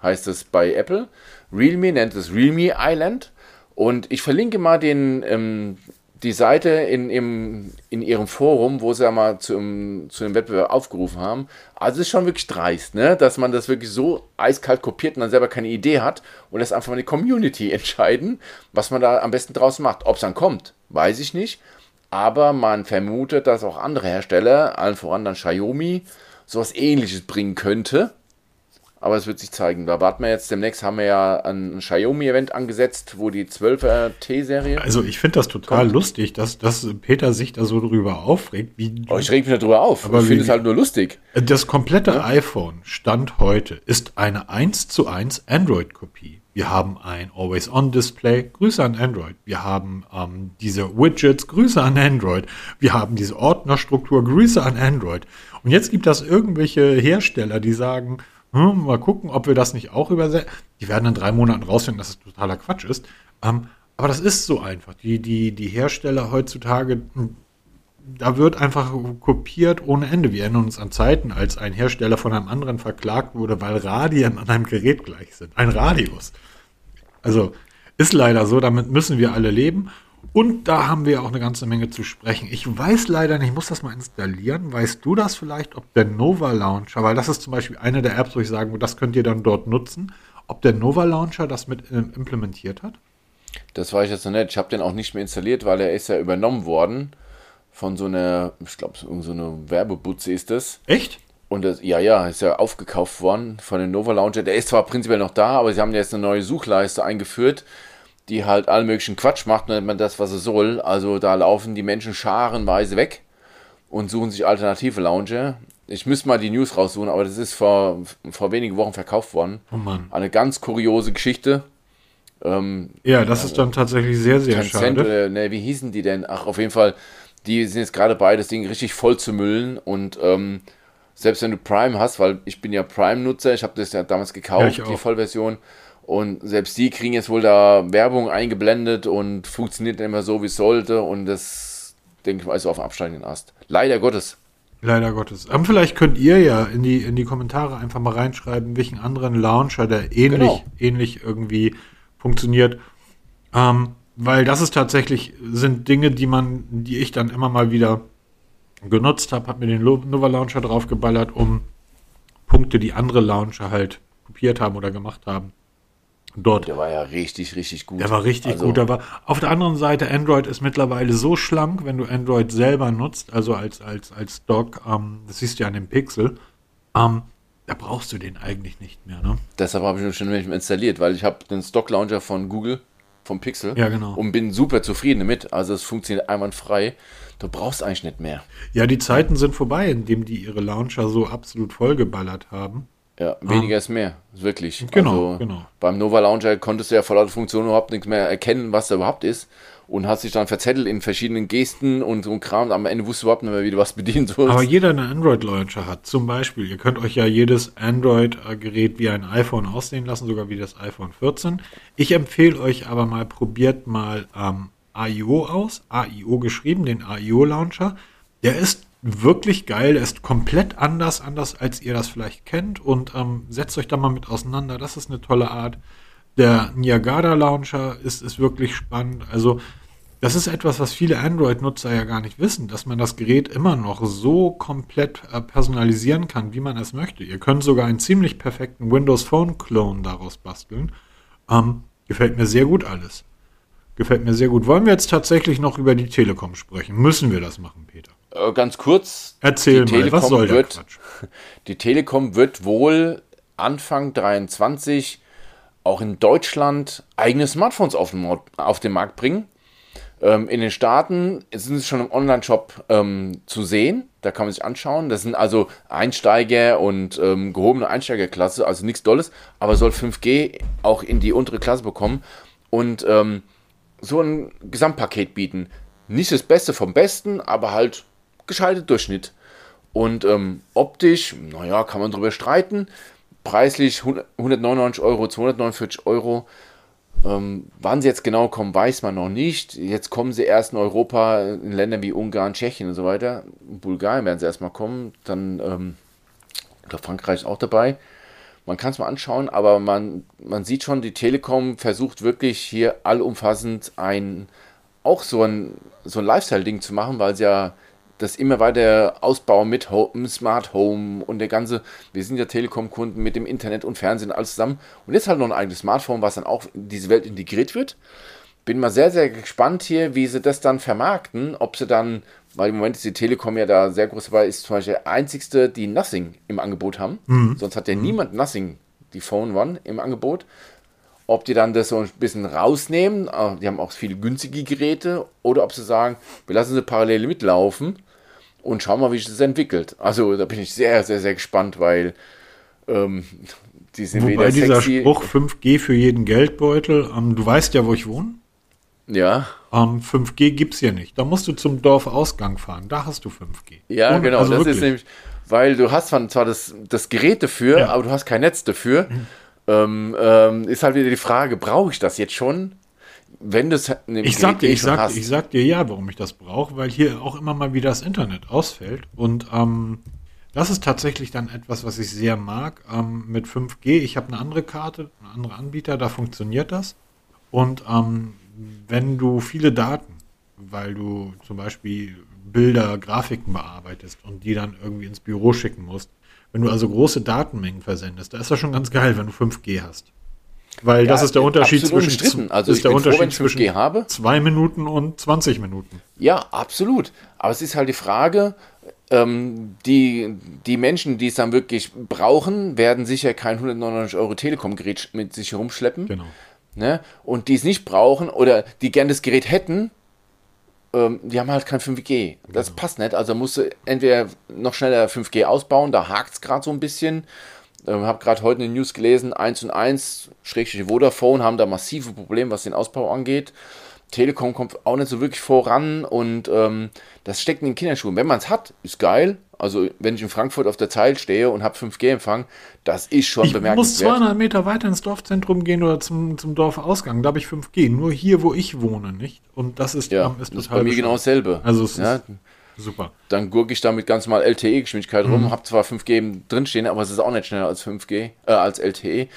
heißt es bei Apple. Realme nennt es Realme Island. Und ich verlinke mal den, ähm, die Seite in, im, in ihrem Forum, wo sie ja mal zum, zu dem Wettbewerb aufgerufen haben. Also es ist schon wirklich dreist, ne? dass man das wirklich so eiskalt kopiert und dann selber keine Idee hat und lässt einfach mal die Community entscheiden, was man da am besten draus macht. Ob es dann kommt, weiß ich nicht. Aber man vermutet, dass auch andere Hersteller, allen voran dann Xiaomi, sowas ähnliches bringen könnte. Aber es wird sich zeigen. Da warten wir jetzt. Demnächst haben wir ja ein Xiaomi-Event angesetzt, wo die 12er T-Serie. Also ich finde das total lustig, dass, dass Peter sich da so drüber aufregt. Wie, Oh, ich reg mich darüber auf. Aber ich finde es halt nur lustig. Das komplette iPhone Stand heute ist eine 1 zu 1 Android-Kopie. Wir haben ein Always-On-Display, Grüße an Android. Wir haben ähm, diese Widgets, Grüße an Android. Wir haben diese Ordnerstruktur, Grüße an Android. Und jetzt gibt es irgendwelche Hersteller, die sagen, hm, mal gucken, ob wir das nicht auch übersetzen. Die werden in drei Monaten rausfinden, dass es totaler Quatsch ist. Ähm, aber das ist so einfach. Die, die, die Hersteller heutzutage, hm, da wird einfach kopiert ohne Ende. Wir erinnern uns an Zeiten, als ein Hersteller von einem anderen verklagt wurde, weil Radien an einem Gerät gleich sind. Ein Radius. Also ist leider so, damit müssen wir alle leben. Und da haben wir auch eine ganze Menge zu sprechen. Ich weiß leider nicht, ich muss das mal installieren. Weißt du das vielleicht, ob der Nova Launcher, weil das ist zum Beispiel eine der Apps, wo ich sagen würde, das könnt ihr dann dort nutzen, ob der Nova Launcher das mit ähm, implementiert hat? Das weiß ich jetzt noch nicht. Ich habe den auch nicht mehr installiert, weil er ist ja übernommen worden von so einer, ich glaube, so eine Werbebutze ist das. Echt? Und das, ja, ja, ist ja aufgekauft worden von den Nova Launcher. Der ist zwar prinzipiell noch da, aber sie haben jetzt eine neue Suchleiste eingeführt, die halt allen möglichen Quatsch macht, nennt man das, was es soll. Also da laufen die Menschen scharenweise weg und suchen sich alternative Launcher. Ich müsste mal die News raussuchen, aber das ist vor, vor wenigen Wochen verkauft worden. Oh Mann. Eine ganz kuriose Geschichte. Ähm, ja, das ist dann tatsächlich sehr, sehr Tencent, schade. Oder, ne, wie hießen die denn? Ach, auf jeden Fall, die sind jetzt gerade bei, das Ding richtig voll zu müllen und ähm, selbst wenn du Prime hast, weil ich bin ja Prime-Nutzer, ich habe das ja damals gekauft, ja, die Vollversion, und selbst die kriegen jetzt wohl da Werbung eingeblendet und funktioniert nicht immer so, wie es sollte und das, denke ich mal, ist auf absteigenden Ast. Leider Gottes. Leider Gottes. Aber vielleicht könnt ihr ja in die, in die Kommentare einfach mal reinschreiben, welchen anderen Launcher, der ähnlich, genau. ähnlich irgendwie funktioniert. Ähm, weil das ist tatsächlich, sind Dinge, die man, die ich dann immer mal wieder genutzt habe, habe mir den Nova Launcher draufgeballert, um Punkte, die andere Launcher halt kopiert haben oder gemacht haben. Dort. Der war ja richtig, richtig gut. Der war richtig also, gut. Aber auf der anderen Seite, Android ist mittlerweile so schlank, wenn du Android selber nutzt, also als, als, als Dock, ähm, das siehst du ja an dem Pixel, ähm, da brauchst du den eigentlich nicht mehr. Ne? Deshalb habe ich ihn schon installiert, weil ich habe den Stock Launcher von Google, vom Pixel, ja, genau. und bin super zufrieden damit. Also es funktioniert einwandfrei. Du brauchst eigentlich nicht mehr. Ja, die Zeiten sind vorbei, in denen die ihre Launcher so absolut vollgeballert haben. Ja, weniger ah. ist mehr, wirklich. Genau, also, genau. Beim Nova Launcher konntest du ja vor lauter Funktion überhaupt nichts mehr erkennen, was da überhaupt ist. Und hast dich dann verzettelt in verschiedenen Gesten und so Kram. Am Ende wusstest du überhaupt nicht mehr, wie du was bedienen sollst. Aber jeder einen Android-Launcher hat. Zum Beispiel, ihr könnt euch ja jedes Android-Gerät wie ein iPhone aussehen lassen, sogar wie das iPhone 14. Ich empfehle euch aber mal, probiert mal ähm, AIO aus. AIO geschrieben, den AIO-Launcher. Der ist wirklich geil. Er ist komplett anders, anders als ihr das vielleicht kennt. Und ähm, setzt euch da mal mit auseinander. Das ist eine tolle Art. Der Niagara Launcher ist, ist wirklich spannend. Also, das ist etwas, was viele Android-Nutzer ja gar nicht wissen, dass man das Gerät immer noch so komplett äh, personalisieren kann, wie man es möchte. Ihr könnt sogar einen ziemlich perfekten Windows Phone Clone daraus basteln. Ähm, gefällt mir sehr gut alles. Gefällt mir sehr gut. Wollen wir jetzt tatsächlich noch über die Telekom sprechen? Müssen wir das machen, Peter? Äh, ganz kurz. Erzähl mal, Telekom was soll der wird, Quatsch? Die Telekom wird wohl Anfang 23 auch in Deutschland eigene Smartphones auf den, auf den Markt bringen. Ähm, in den Staaten sind es schon im Online-Shop ähm, zu sehen. Da kann man sich anschauen. Das sind also Einsteiger und ähm, gehobene Einsteigerklasse, also nichts Dolles, aber soll 5G auch in die untere Klasse bekommen und ähm, so ein Gesamtpaket bieten. Nicht das Beste vom Besten, aber halt gescheiter Durchschnitt. Und ähm, optisch, naja, kann man drüber streiten. Preislich 199 Euro, 249 Euro. Ähm, wann sie jetzt genau kommen, weiß man noch nicht. Jetzt kommen sie erst in Europa, in Ländern wie Ungarn, Tschechien und so weiter. In Bulgarien werden sie erstmal kommen. Dann, ähm, ich glaube, Frankreich ist auch dabei. Man kann es mal anschauen, aber man, man sieht schon, die Telekom versucht wirklich hier allumfassend ein, auch so ein, so ein Lifestyle-Ding zu machen, weil sie ja das immer weiter ausbauen mit Home, Smart Home und der ganze, wir sind ja Telekom-Kunden mit dem Internet und Fernsehen alles zusammen. Und jetzt halt noch ein eigenes Smartphone, was dann auch in diese Welt integriert wird. Bin mal sehr, sehr gespannt hier, wie sie das dann vermarkten, ob sie dann, weil im Moment ist die Telekom ja da sehr groß dabei, ist zum Beispiel der einzigste, die Nothing im Angebot haben. Mhm. Sonst hat ja mhm. niemand Nothing, die Phone One im Angebot. Ob die dann das so ein bisschen rausnehmen, ah, die haben auch viele günstige Geräte, oder ob sie sagen, wir lassen sie parallel mitlaufen und schauen mal, wie sich das entwickelt. Also da bin ich sehr, sehr, sehr gespannt, weil ähm, die sind Wobei dieser Spruch 5G für jeden Geldbeutel, ähm, du weißt ja, wo ich wohne. Ja. Ähm, 5G gibt es hier nicht. Da musst du zum Dorfausgang fahren. Da hast du 5G. Ja, Ohne, genau. Also das wirklich. ist nämlich, weil du hast zwar das, das Gerät dafür, ja. aber du hast kein Netz dafür. Mhm. Ähm, ähm, ist halt wieder die Frage, brauche ich das jetzt schon? Wenn das ich sag dir, ich sag, hast. ich sag dir ja, warum ich das brauche, weil hier auch immer mal wieder das Internet ausfällt und ähm, das ist tatsächlich dann etwas, was ich sehr mag ähm, mit 5G. Ich habe eine andere Karte, einen anderen Anbieter, da funktioniert das. Und ähm, wenn du viele Daten, weil du zum Beispiel Bilder, Grafiken bearbeitest und die dann irgendwie ins Büro schicken musst, wenn du also große Datenmengen versendest, da ist das schon ganz geil, wenn du 5G hast. Weil Ja, das ist der Unterschied zwischen. Also ist der froh, Unterschied 5G zwischen habe. zwei Minuten und 20 Minuten. Ja, absolut. Aber es ist halt die Frage, ähm, die, die Menschen, die es dann wirklich brauchen, werden sicher kein 199 Euro Telekom-Gerät mit sich herumschleppen. Genau. Ne? Und die es nicht brauchen oder die gern das Gerät hätten, ähm, die haben halt kein 5G. Das Genau. passt nicht. Also musst du entweder noch schneller 5G ausbauen, da hakt es gerade so ein bisschen. Ich ähm, habe gerade heute eine News gelesen, 1 und 1, Schrägstrich Vodafone, haben da massive Probleme, was den Ausbau angeht. Telekom kommt auch nicht so wirklich voran und ähm, das steckt in den Kinderschuhen. Wenn man es hat, ist geil. Also wenn ich in Frankfurt auf der Zeil stehe und habe 5G-Empfang, das ist schon Ich muss bemerkenswert. 200 Meter weiter ins Dorfzentrum gehen oder zum, zum Dorfausgang. Da habe ich 5G. Nur hier, wo ich wohne, nicht. Und das ist, ja, ähm, ist das ist bei mir genau dasselbe. Also es ja, ist super. dann gurke ich da mit ganz normal LTE-Geschwindigkeit Mhm. rum, habe zwar 5G drinstehen, aber es ist auch nicht schneller als 5G, äh, als LTE.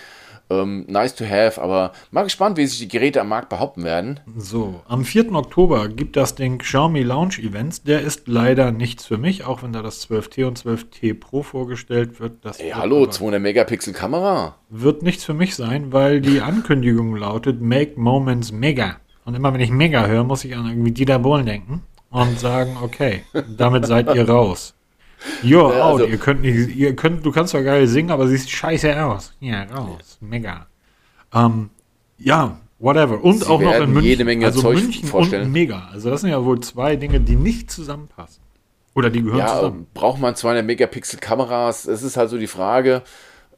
Ähm, nice to have, aber mal gespannt, wie sich die Geräte am Markt behaupten werden. So, am 4. Oktober gibt das den Xiaomi Launch Events. Der ist leider nichts für mich, auch wenn da das 12T und 12T Pro vorgestellt wird. Das Ey, wird hallo, aber- 200 Megapixel Kamera. wird nichts für mich sein, weil die Ankündigung lautet Make Moments Mega. Und immer wenn ich Mega höre, muss ich an irgendwie Dieter Bohlen denken und sagen, okay, damit seid ihr raus. You're Ja, out. also- ihr könnt nicht, ihr könnt, du kannst zwar geil singen, aber siehst scheiße aus. Ja, raus. Mega. Ähm, ja, whatever. Und Sie auch noch in München. jede Menge also Zeug München vorstellen. und Mega. Also das sind ja wohl zwei Dinge, die nicht zusammenpassen. Oder die gehören Ja, zusammen. braucht man 200 Megapixel Kameras? Das ist halt so die Frage.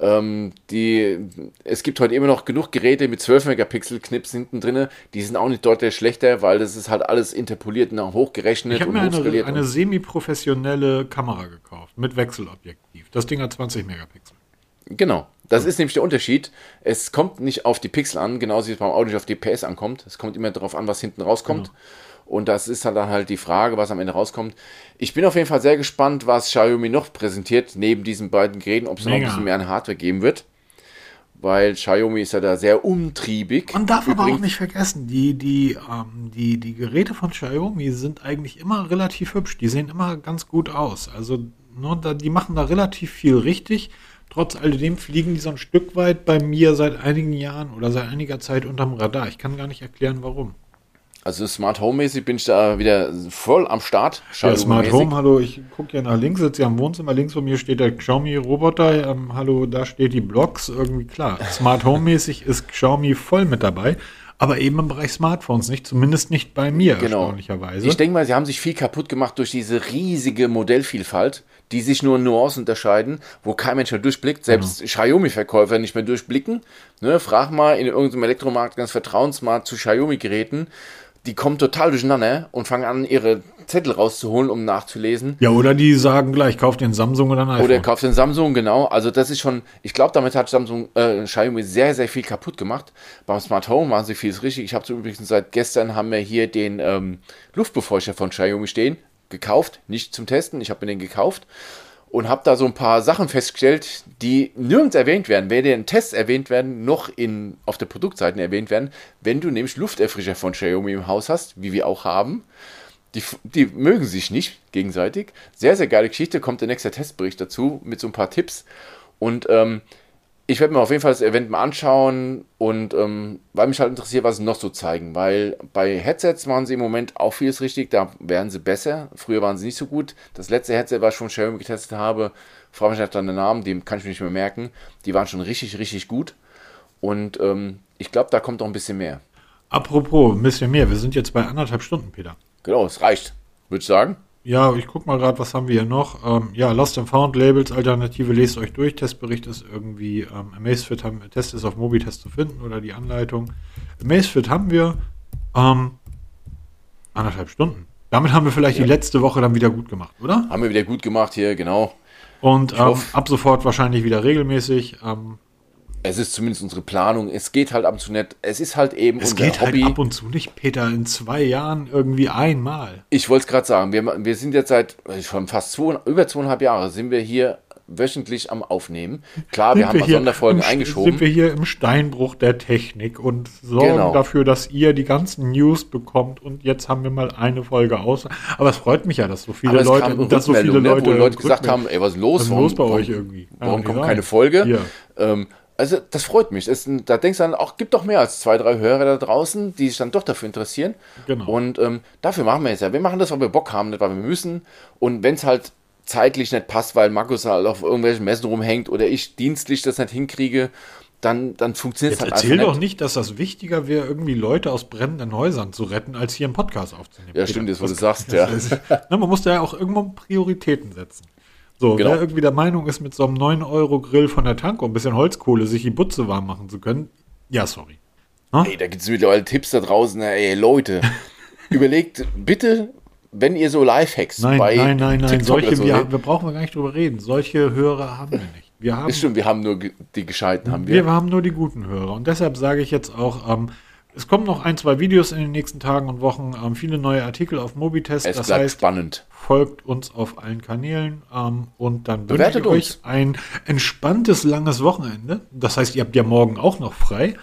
Ähm, die, es gibt heute immer noch genug Geräte mit 12 Megapixel Knips hinten drin. Die sind auch nicht deutlich schlechter, weil das ist halt alles interpoliert und auch hochgerechnet Ich habe mir eine, eine semi-professionelle Kamera gekauft mit Wechselobjektiv. Das Ding hat 20 Megapixel. Genau. Das ist nämlich der Unterschied. Es kommt nicht auf die Pixel an, genauso wie es beim Audio nicht auf die PS ankommt. Es kommt immer darauf an, was hinten rauskommt. Genau. Und das ist halt dann halt die Frage, was am Ende rauskommt. Ich bin auf jeden Fall sehr gespannt, was Xiaomi noch präsentiert, neben diesen beiden Geräten, ob es noch ein bisschen mehr an Hardware geben wird. Weil Xiaomi ist ja da sehr umtriebig. Man darf aber auch Übrigens- nicht vergessen, die, die, ähm, die, die Geräte von Xiaomi sind eigentlich immer relativ hübsch. Die sehen immer ganz gut aus. Also ne, da, die machen da relativ viel richtig. Trotz alledem fliegen die so ein Stück weit bei mir seit einigen Jahren oder seit einiger Zeit unterm Radar. Ich kann gar nicht erklären, warum. Also Smart Home mäßig bin ich da wieder voll am Start. Ja, Smart. Home, hallo, ich gucke hier nach links, sitze hier am Wohnzimmer, links von mir steht der Xiaomi-Roboter, ähm, hallo, da steht die Blocks, irgendwie klar. Smart Home-mäßig ist Xiaomi voll mit dabei, aber eben im Bereich Smartphones nicht, zumindest nicht bei mir, Genau. erstaunlicherweise. Ich denke mal, sie haben sich viel kaputt gemacht durch diese riesige Modellvielfalt, die sich nur in Nuancen unterscheiden, wo kein Mensch mehr durchblickt, selbst Xiaomi-Verkäufer nicht mehr durchblicken. Ne, frag mal in irgendeinem Elektromarkt ganz vertrauensmarkt zu Xiaomi-Geräten, die kommen total durcheinander und fangen an, ihre Zettel rauszuholen, um nachzulesen. ja, oder die sagen gleich, kauf den Samsung oder ein iPhone. Oder kauft den Samsung, genau. Also das ist schon, ich glaube, damit hat Samsung, äh, Xiaomi sehr, sehr viel kaputt gemacht. Beim Smart Home machen sie vieles richtig. Ich habe so übrigens seit gestern haben wir hier den ähm, Luftbefeuchter von Xiaomi stehen, gekauft, nicht zum Testen. Ich habe mir den gekauft und habe da so ein paar Sachen festgestellt, die nirgends erwähnt werden, weder in Tests erwähnt werden, noch in, auf der Produktseite erwähnt werden, wenn du nämlich Lufterfrischer von Xiaomi im Haus hast, wie wir auch haben. Die, die mögen sich nicht gegenseitig. Sehr, sehr geile Geschichte. Kommt der nächste Testbericht dazu mit so ein paar Tipps. Und ähm, ich werde mir auf jeden Fall das Event mal anschauen und ähm, weil mich halt interessiert, was sie noch so zeigen. Weil bei Headsets machen sie im Moment auch vieles richtig. Da werden sie besser. Früher waren sie nicht so gut. Das letzte Headset, was ich von Xiaomi getestet habe, frage mich nach den Namen, den kann ich mir nicht mehr merken. Die waren schon richtig, richtig gut. Und ähm, ich glaube, da kommt noch ein bisschen mehr. Apropos, ein bisschen mehr, wir sind jetzt bei anderthalb Stunden, Peter. Genau, es reicht, würde ich sagen. Ja, ich guck mal gerade, was haben wir hier noch. Ähm, ja, Lost and Found Labels, Alternative, lest euch durch. Testbericht ist irgendwie, ähm, Amazfit haben, Test ist auf Mobitest zu finden oder die Anleitung. Amazfit haben wir ähm, anderthalb Stunden. Damit haben wir vielleicht Ja. die letzte Woche dann wieder gut gemacht, oder? Haben wir wieder gut gemacht hier, genau. Und ähm, ab sofort wahrscheinlich wieder regelmäßig. Ähm, Es ist zumindest unsere Planung. Es geht halt ab und zu nicht. Es ist halt eben es unser geht Hobby. halt ab und zu nicht, Peter, in zwei Jahren irgendwie einmal. ich wollte es gerade sagen. Wir, wir sind jetzt seit äh, schon fast zwei, über zweieinhalb Jahre sind wir hier wöchentlich am Aufnehmen. Klar, wir Sind haben mal hier Sonderfolgen im, eingeschoben. Sind wir hier im Steinbruch der Technik und sorgen Genau. dafür, dass ihr die ganzen News bekommt und jetzt haben wir mal eine Folge aus. Aber es freut mich ja, dass so viele Leute, dass so viele Leute, ne, wo Leute gesagt haben, ey, was ist los? Was ist los bei euch irgendwie? Warum Ja, kommt keine. Folge? Ähm, Also das freut mich. Das, da denkst du dann auch, gibt doch mehr als zwei, drei Hörer da draußen, die sich dann doch dafür interessieren. Genau. Und ähm, dafür machen wir es ja. Wir machen das, weil wir Bock haben, nicht weil wir müssen. Und wenn es halt zeitlich nicht passt, weil Markus halt auf irgendwelchen Messen rumhängt oder ich dienstlich das nicht hinkriege, dann, dann funktioniert es Jetzt halt erzähl einfach doch nicht, dass das wichtiger wäre, irgendwie Leute aus brennenden Häusern zu retten, als hier einen Podcast aufzunehmen. Ja, stimmt, das, was du sagst, ja. man muss da ja auch irgendwo Prioritäten setzen. So, Genau. wer irgendwie der Meinung ist, mit so einem 9-Euro-Grill von der Tanke und ein bisschen Holzkohle sich die Butze warm machen zu können, ja, sorry. Ey, da gibt es mittlerweile Tipps da draußen. Ey, Leute, überlegt bitte, wenn ihr so Lifehacks Nein, bei nein, nein, nein, TikTok solche, so wir, wir brauchen wir gar nicht drüber reden. Solche Hörer haben wir nicht. Wir haben, Ist stimmt, wir haben nur die Gescheiten, haben wir wir. haben nur die guten Hörer. Und deshalb sage ich jetzt auch, ähm, es kommen noch ein, zwei Videos in den nächsten Tagen und Wochen, ähm, viele neue Artikel auf Mobitest. Es das bleibt heißt, spannend. folgt uns auf allen Kanälen ähm, und dann wünsche ich Bewertet euch uns. ein entspanntes, langes Wochenende. Das heißt, ihr habt ja morgen auch noch frei.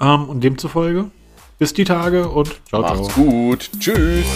Ähm, und demzufolge bis die Tage und ciao, ciao. Macht's gut. Tschüss.